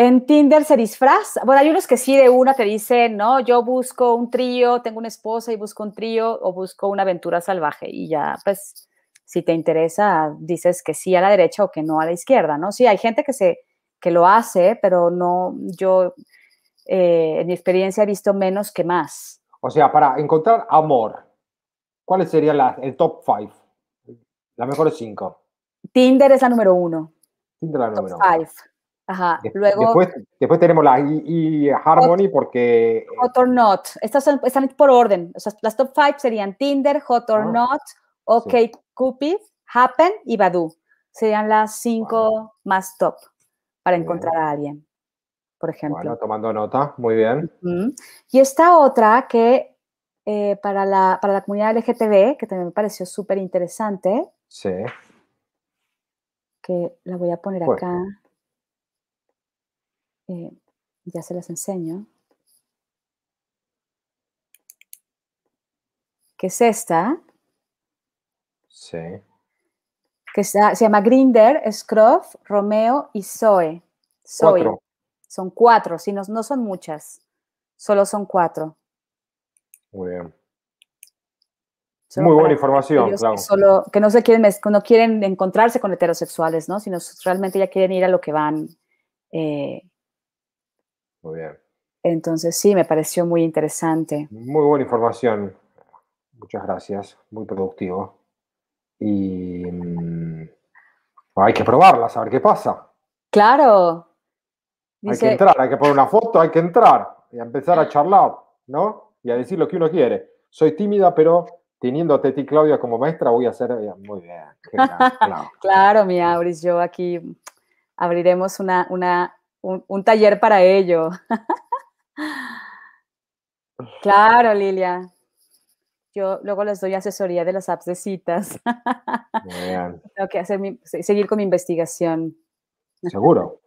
En Tinder se disfraza. Bueno, hay unos que sí de una te dicen, no, yo busco un trío, tengo una esposa y busco un trío o busco una aventura salvaje. Y ya, pues, si te interesa, dices que sí a la derecha o que no a la izquierda, ¿no? Sí, hay gente que, se, que lo hace, pero no, yo eh, en mi experiencia he visto menos que más. O sea, para encontrar amor, ¿cuáles serían el top five? Las mejores cinco. Tinder es la número uno. Tinder es la número uno. Ajá. Luego, después, después tenemos la y, Harmony porque... Hot or Not. Estas son, están por orden. O sea, las top five serían Tinder, Hot or ah, Not, OK Cupid, Happen y Badoo. Serían las cinco más top para encontrar a alguien, por ejemplo. Bueno, tomando nota. Muy bien. Y esta otra que eh, para, la, para la comunidad LGTB, que también me pareció súper interesante. Sí. Que la voy a poner acá. Eh, ya se las enseño. ¿Qué es esta. Sí. Que se llama Grinder, Scruff, Romeo y Zoe. Zoe. Son cuatro, si no, no son muchas, solo son cuatro. Muy bien. Muy buena información, claro. Que, solo, que no se quieren, no quieren encontrarse con heterosexuales, ¿no? Sino realmente ya quieren ir a lo que van eh, muy bien. Entonces sí, me pareció muy interesante. Muy buena información. Muchas gracias. Muy productivo. Y mm, hay que probarla, a ver qué pasa. Claro. hay que entrar, hay que poner una foto, hay que entrar y a empezar a charlar, ¿no? Y a decir lo que uno quiere. Soy tímida, pero teniendo a Teti Claudia como maestra, voy a hacer eh, muy bien. claro. claro, mi Auris, yo aquí abriremos una, una un, taller para ello. claro, Lilia. Yo luego les doy asesoría de las apps de citas. Tengo que hacer seguir con mi investigación. Seguro.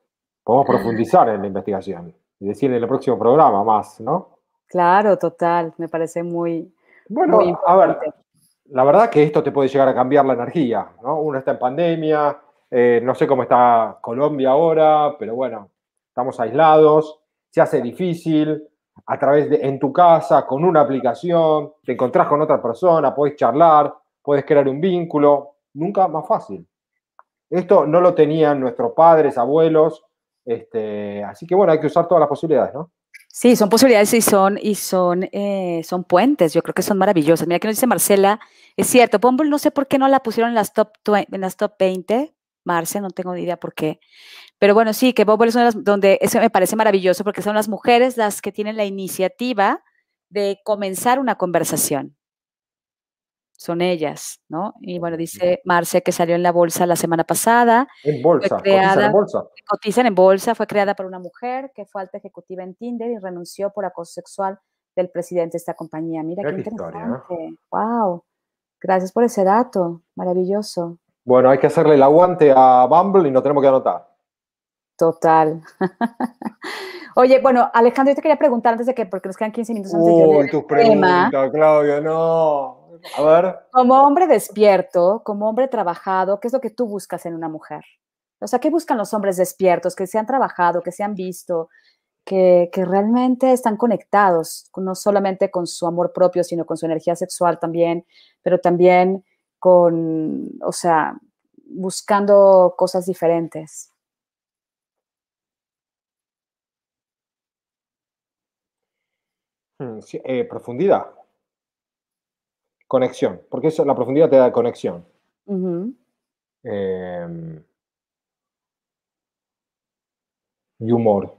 Podemos profundizar en la investigación y decir en el próximo programa más, ¿no? Claro, total. Me parece muy. Bueno, a ver, la verdad que esto te puede llegar a cambiar la energía, ¿no? Uno está en pandemia, Eh, no sé cómo está Colombia ahora, pero bueno, estamos aislados, se hace difícil, a través de, en tu casa, con una aplicación, te encontrás con otra persona, puedes charlar, puedes crear un vínculo, nunca más fácil. Esto no lo tenían nuestros padres, abuelos, este, así que bueno, hay que usar todas las posibilidades, ¿no? Sí, son posibilidades y son, y son, eh, son puentes, yo creo que son maravillosas. Mira que nos dice Marcela, es cierto, Bumble no sé por qué no la pusieron en las top, en las top 20, Marce, no tengo ni idea por qué. Pero bueno, sí, que Bumble es una de las, donde eso me parece maravilloso porque son las mujeres las que tienen la iniciativa de comenzar una conversación. Son ellas, ¿no? Y bueno, dice Marce que salió en la bolsa la semana pasada. En bolsa, cotizan en bolsa. Cotizan en bolsa, fue creada por una mujer que fue alta ejecutiva en Tinder y renunció por acoso sexual del presidente de esta compañía. Mira qué, interesante. Wow. Gracias por ese dato. Maravilloso. Bueno, hay que hacerle el aguante a Bumble y no tenemos que anotar. Total. Oye, bueno, Alejandro, yo te quería preguntar antes de que, porque nos quedan 15 minutos antes de Uy, tus preguntas, Claudia, no. A ver. Como hombre despierto, como hombre trabajado, ¿qué es lo que tú buscas en una mujer? O sea, ¿qué buscan los hombres despiertos? Que se han trabajado, que se han visto, que, que realmente están conectados, no solamente con su amor propio, sino con su energía sexual también, pero también con, o sea, buscando cosas diferentes. Mm, eh, profundidad. Conexión, porque eso, la profundidad te da conexión. Em, y humor.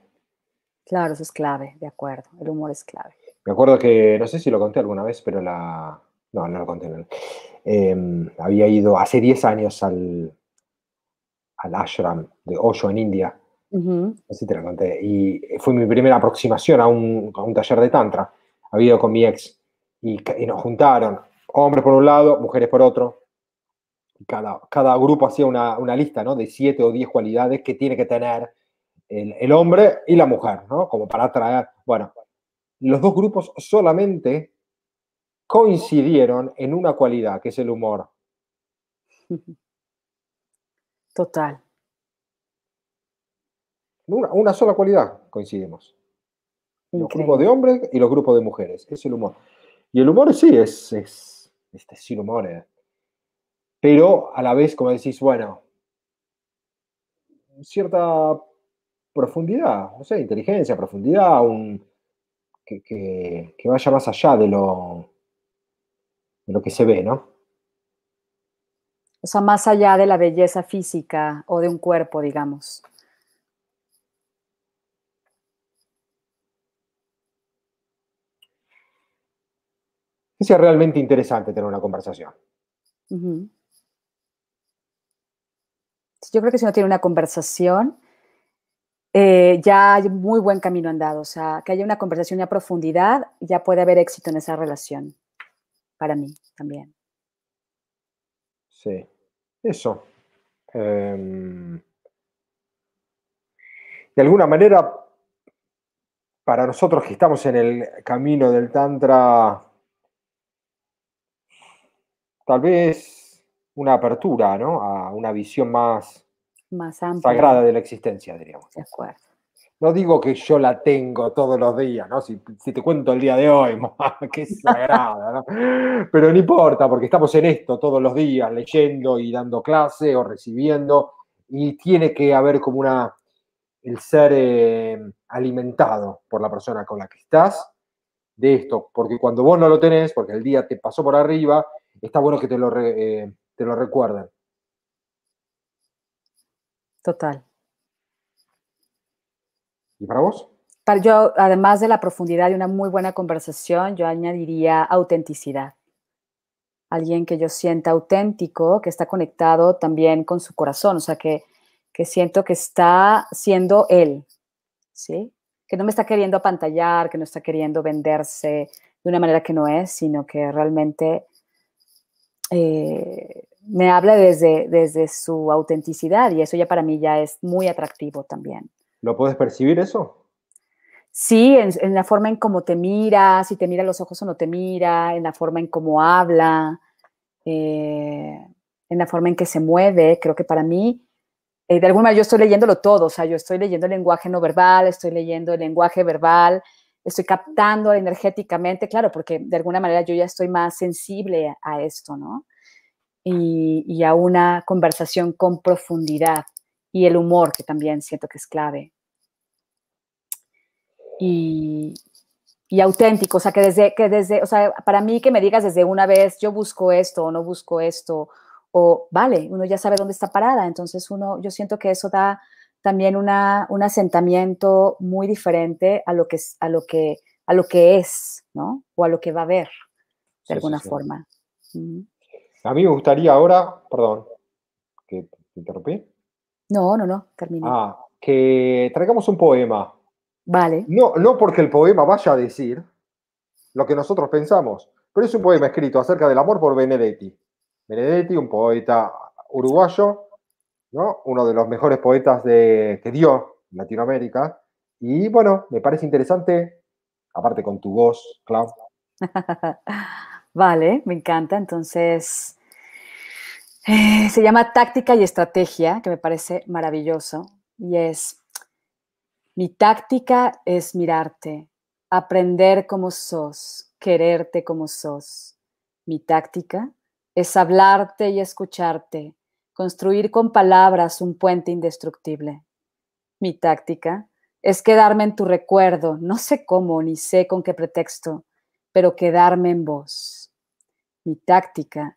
Claro, eso es clave, de acuerdo. El humor es clave. Me acuerdo que, no sé si lo conté alguna vez, pero la... No, no lo conté. Em, había ido hace 10 años al, al ashram de Osho en India. Así te lo conté. Y fue mi primera aproximación a un, a un taller de Tantra. Había ido con mi ex y, nos juntaron, hombres por un lado, mujeres por otro. Cada, cada grupo hacía una, una lista ¿no? de 7 o 10 cualidades que tiene que tener el, el, hombre y la mujer, ¿no? como para atraer. Bueno, los dos grupos solamente coincidieron en una cualidad, que es el humor. Total. Una, sola cualidad coincidimos. Los grupos de hombres y los grupos de mujeres. Es el humor. Y el humor sí, es, es este, sin humor. Eh. Pero a la vez, como decís, bueno, cierta profundidad, no sé, inteligencia, profundidad, un, que, que, vaya más allá de lo, de lo que se ve, ¿no? O sea, más allá de la belleza física o de un cuerpo, digamos. que sea realmente interesante tener una conversación. Yo creo que si uno tiene una conversación, eh, ya hay muy buen camino andado. O sea, que haya una conversación a profundidad, ya puede haber éxito en esa relación. Para mí también. Sí, eso. Em, de alguna manera, para nosotros que estamos en el camino del Tantra, tal vez una apertura, ¿no? A una visión más, más sagrada de la existencia, diríamos. De acuerdo. No digo que yo la tengo todos los días, ¿no? Si, te cuento el día de hoy, qué sagrada, ¿no? Pero no importa, porque estamos en esto todos los días, leyendo y dando clase o recibiendo, y tiene que haber como una, el ser eh, alimentado por la persona con la que estás de esto, porque cuando vos no lo tenés, porque el día te pasó por arriba, está bueno que te lo, eh, te lo recuerden. Total. ¿Y para vos? Para yo, además de la profundidad y una muy buena conversación, yo añadiría autenticidad. Alguien que yo sienta auténtico, que está conectado también con su corazón, o sea, que, que siento que está siendo él, ¿sí? Que no me está queriendo apantallar, que no está queriendo venderse de una manera que no es, sino que realmente eh, me habla desde, desde su autenticidad y eso ya para mí ya es muy atractivo también. ¿Lo puedes percibir eso? Sí, en, la forma en cómo te mira, si te mira los ojos o no te mira, en la forma en cómo habla, eh, en la forma en que se mueve. Creo que para mí eh, de alguna manera yo estoy leyéndolo todo, o sea, yo estoy leyendo el lenguaje no verbal, estoy leyendo el lenguaje verbal, estoy captando energéticamente, claro, porque de alguna manera yo ya estoy más sensible a esto, ¿no? Y, y a una conversación con profundidad y el humor, que también siento que es clave. Y, y auténtico, o sea, que desde, que desde, o sea, para mí que me digas desde una vez, yo busco esto o no busco esto, o vale, uno ya sabe dónde está parada, entonces uno, yo siento que eso da también una, un asentamiento muy diferente a lo que, a lo que, a lo que es, ¿no? O a lo que va a haber, de Sí, alguna sí, sí. forma. A mí me gustaría ahora, perdón, que te interrumpí. No, no, no, terminé. Ah, que traigamos un poema. Vale. No, no porque el poema vaya a decir lo que nosotros pensamos, pero es un poema escrito acerca del amor por Benedetti. Benedetti, un poeta uruguayo, ¿no? uno de los mejores poetas de, que dio Latinoamérica. Y bueno, me parece interesante, aparte con tu voz, Clau. vale, me encanta. Entonces, eh, se llama Táctica y Estrategia, que me parece maravilloso. Y es, mi táctica es mirarte, aprender como sos, quererte como sos. Mi táctica es hablarte y escucharte, construir con palabras un puente indestructible. Mi táctica es quedarme en tu recuerdo, no sé cómo ni sé con qué pretexto, pero quedarme en vos. Mi táctica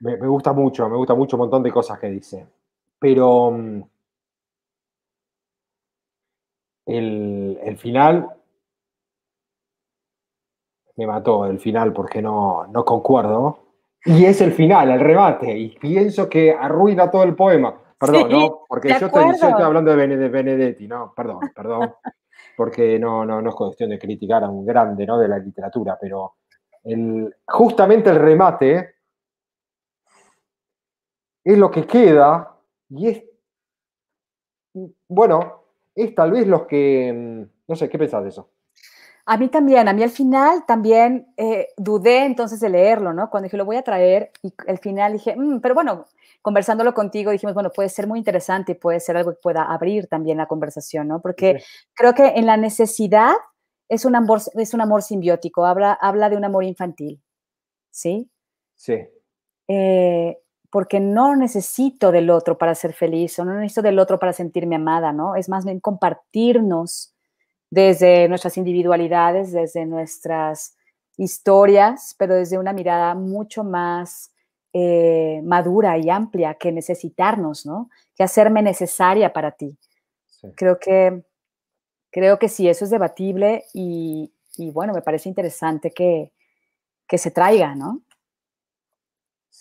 me, me gusta mucho, me gusta mucho un montón de cosas que dice, pero mm, el, el final me mató, el final, porque no, no concuerdo. Y es el final, el remate, y pienso que arruina todo el poema. Perdón, Sí, ¿no? Porque yo estoy, yo estoy acuerdo. hablando de Benedetti, ¿no? Perdón, perdón. Porque no, no, no es cuestión de criticar a un grande, ¿no? De la literatura, pero el, justamente el remate es lo que queda y es, bueno, es tal vez los que, mm, no sé, ¿qué pensás de eso? A mí también, a mí al final también eh, dudé entonces de leerlo, ¿no? Cuando dije, lo voy a traer y al final dije, "Mm", pero bueno, conversándolo contigo dijimos, bueno, puede ser muy interesante y puede ser algo que pueda abrir también la conversación, ¿no? Porque creo que en la necesidad es un amor, es un amor simbiótico, habla, habla de un amor infantil, ¿sí? Sí, Eh, porque no necesito del otro para ser feliz o no necesito del otro para sentirme amada, ¿no? Es más bien compartirnos desde nuestras individualidades, desde nuestras historias, pero desde una mirada mucho más eh, madura y amplia que necesitarnos, ¿no? Que hacerme necesaria para ti. sí. Creo que, creo que sí, eso es debatible y, y bueno, me parece interesante que, que se traiga, ¿no?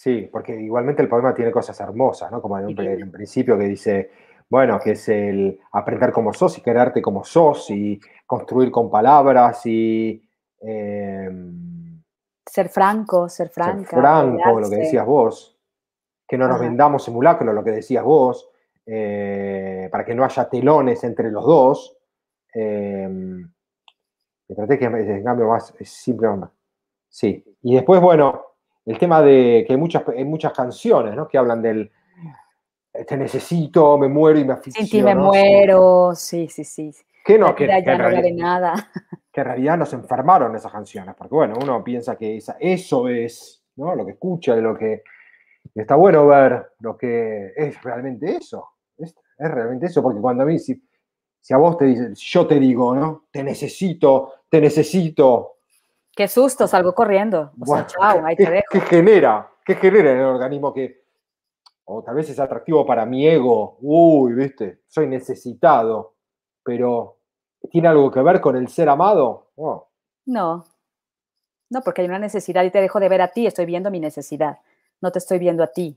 Sí, porque igualmente el poema tiene cosas hermosas, ¿no? Como en un, en principio que dice, bueno, que es el aprender como sos y quererte como sos y construir con palabras y eh, Ser franco, ser ser franca. franco, lo que decías vos, que no nos Ajá. vendamos simulacro, lo que decías vos, eh, para que no haya telones entre los dos. Eh, me traté que en cambio más simple. Sí. Y después, bueno, el tema de que hay muchas, hay muchas canciones, ¿no? Que hablan del te necesito, me muero y me Sin ti me aficiono. muero, sí, sí, sí. Que no, que, que en no realidad, nada. que en realidad nos enfermaron esas canciones, porque bueno, uno piensa que esa- eso es, ¿no? Lo que escucha, lo que está bueno ver lo que es realmente eso. Es, es realmente eso, porque cuando a mí, si, si a vos te dicen, yo te digo, ¿no? Te necesito, te necesito. Qué susto, salgo corriendo. O sea, chao, ahí te ¿qué, dejo. qué genera? ¿Qué genera en el organismo que, o tal vez es atractivo para mi ego? Uy, viste, soy necesitado, pero ¿tiene algo que ver con el ser amado? No. No, no, porque hay una necesidad y te dejo de ver a ti, estoy viendo mi necesidad, no te estoy viendo a ti.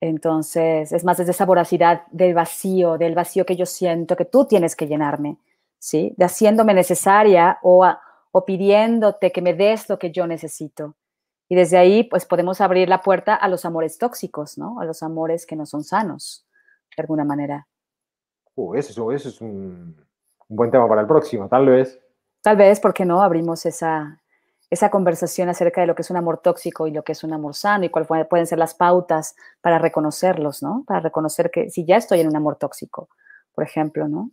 Entonces, es más desde esa voracidad del vacío, del vacío que yo siento que tú tienes que llenarme, ¿sí? De haciéndome necesaria o, o pidiéndote que me des lo que yo necesito. Y desde ahí, pues podemos abrir la puerta a los amores tóxicos, ¿no? A los amores que no son sanos, de alguna manera. Uh, eso, eso es un, un buen tema para el próximo, tal vez. Tal vez, porque no abrimos esa, esa conversación acerca de lo que es un amor tóxico y lo que es un amor sano y cuáles pueden ser las pautas para reconocerlos, ¿no? Para reconocer que si ya estoy en un amor tóxico, por ejemplo, ¿no?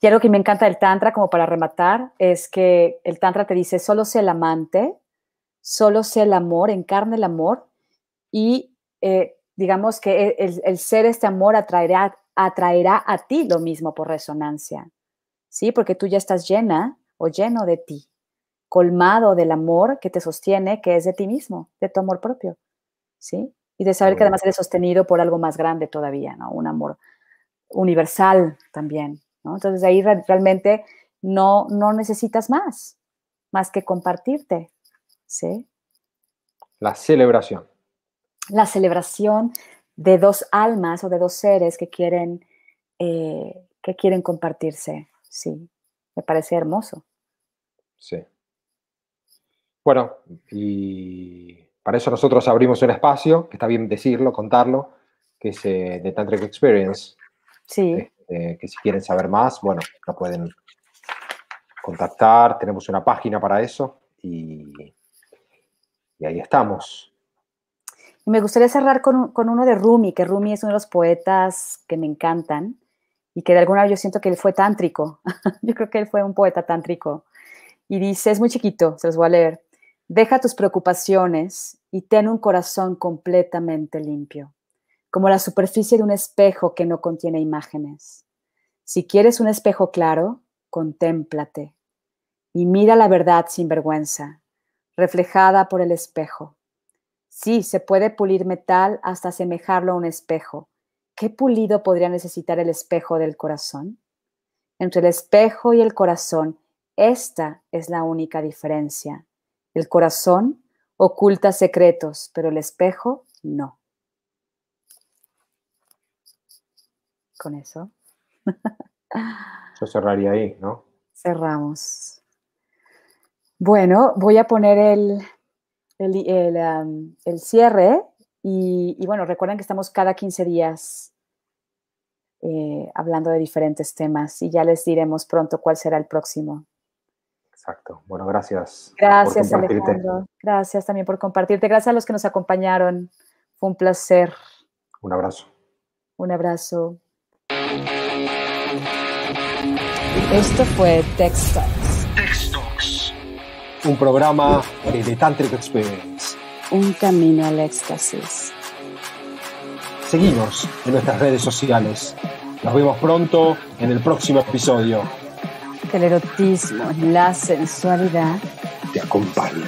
Y algo que me encanta del Tantra, como para rematar, es que el Tantra te dice, solo sé el amante, solo sé el amor, encarne el amor y eh, digamos que el, el, ser este amor atraerá, atraerá a ti lo mismo por resonancia, ¿sí? Porque tú ya estás llena o lleno de ti colmado del amor que te sostiene, que es de ti mismo, de tu amor propio, ¿sí? Y de saber que además eres sostenido por algo más grande todavía, ¿no? Un amor universal también, ¿no? Entonces ahí realmente no, no necesitas más, más que compartirte, ¿sí? La celebración. La celebración de dos almas o de dos seres que quieren, eh, que quieren compartirse, sí. Me parece hermoso. Sí. Bueno, y para eso nosotros abrimos un espacio, que está bien decirlo, contarlo, que es eh, The Tantric Experience. Sí. Este, que si quieren saber más, bueno, lo pueden contactar, tenemos una página para eso y, y ahí estamos. Me gustaría cerrar con, con, uno de Rumi, que Rumi es uno de los poetas que me encantan y que de alguna vez yo siento que él fue tántrico. yo creo que él fue un poeta tántrico. Y dice, es muy chiquito, se los voy a leer. Deja tus preocupaciones y ten un corazón completamente limpio, como la superficie de un espejo que no contiene imágenes. Si quieres un espejo claro, contémplate y mira la verdad sin vergüenza, reflejada por el espejo. Sí, se puede pulir metal hasta asemejarlo a un espejo. ¿Qué pulido podría necesitar el espejo del corazón? Entre el espejo y el corazón, esta es la única diferencia. El corazón oculta secretos, pero el espejo no. Con eso. Yo cerraría ahí, ¿no? Cerramos. Bueno, voy a poner el, el, cierre y, bueno, recuerden que estamos cada 15 días eh, hablando de diferentes temas y ya les diremos pronto cuál será el próximo. Exacto. Bueno, gracias. Gracias, Alejandro. Gracias también por compartirte. Gracias a los que nos acompañaron. Fue un placer. Un abrazo. Un abrazo. Esto fue Text Talks. Un programa de Tantric Experience. Un camino al éxtasis. Seguimos en nuestras redes sociales. Nos vemos pronto en el próximo episodio que el erotismo, la sensualidad te acompañe.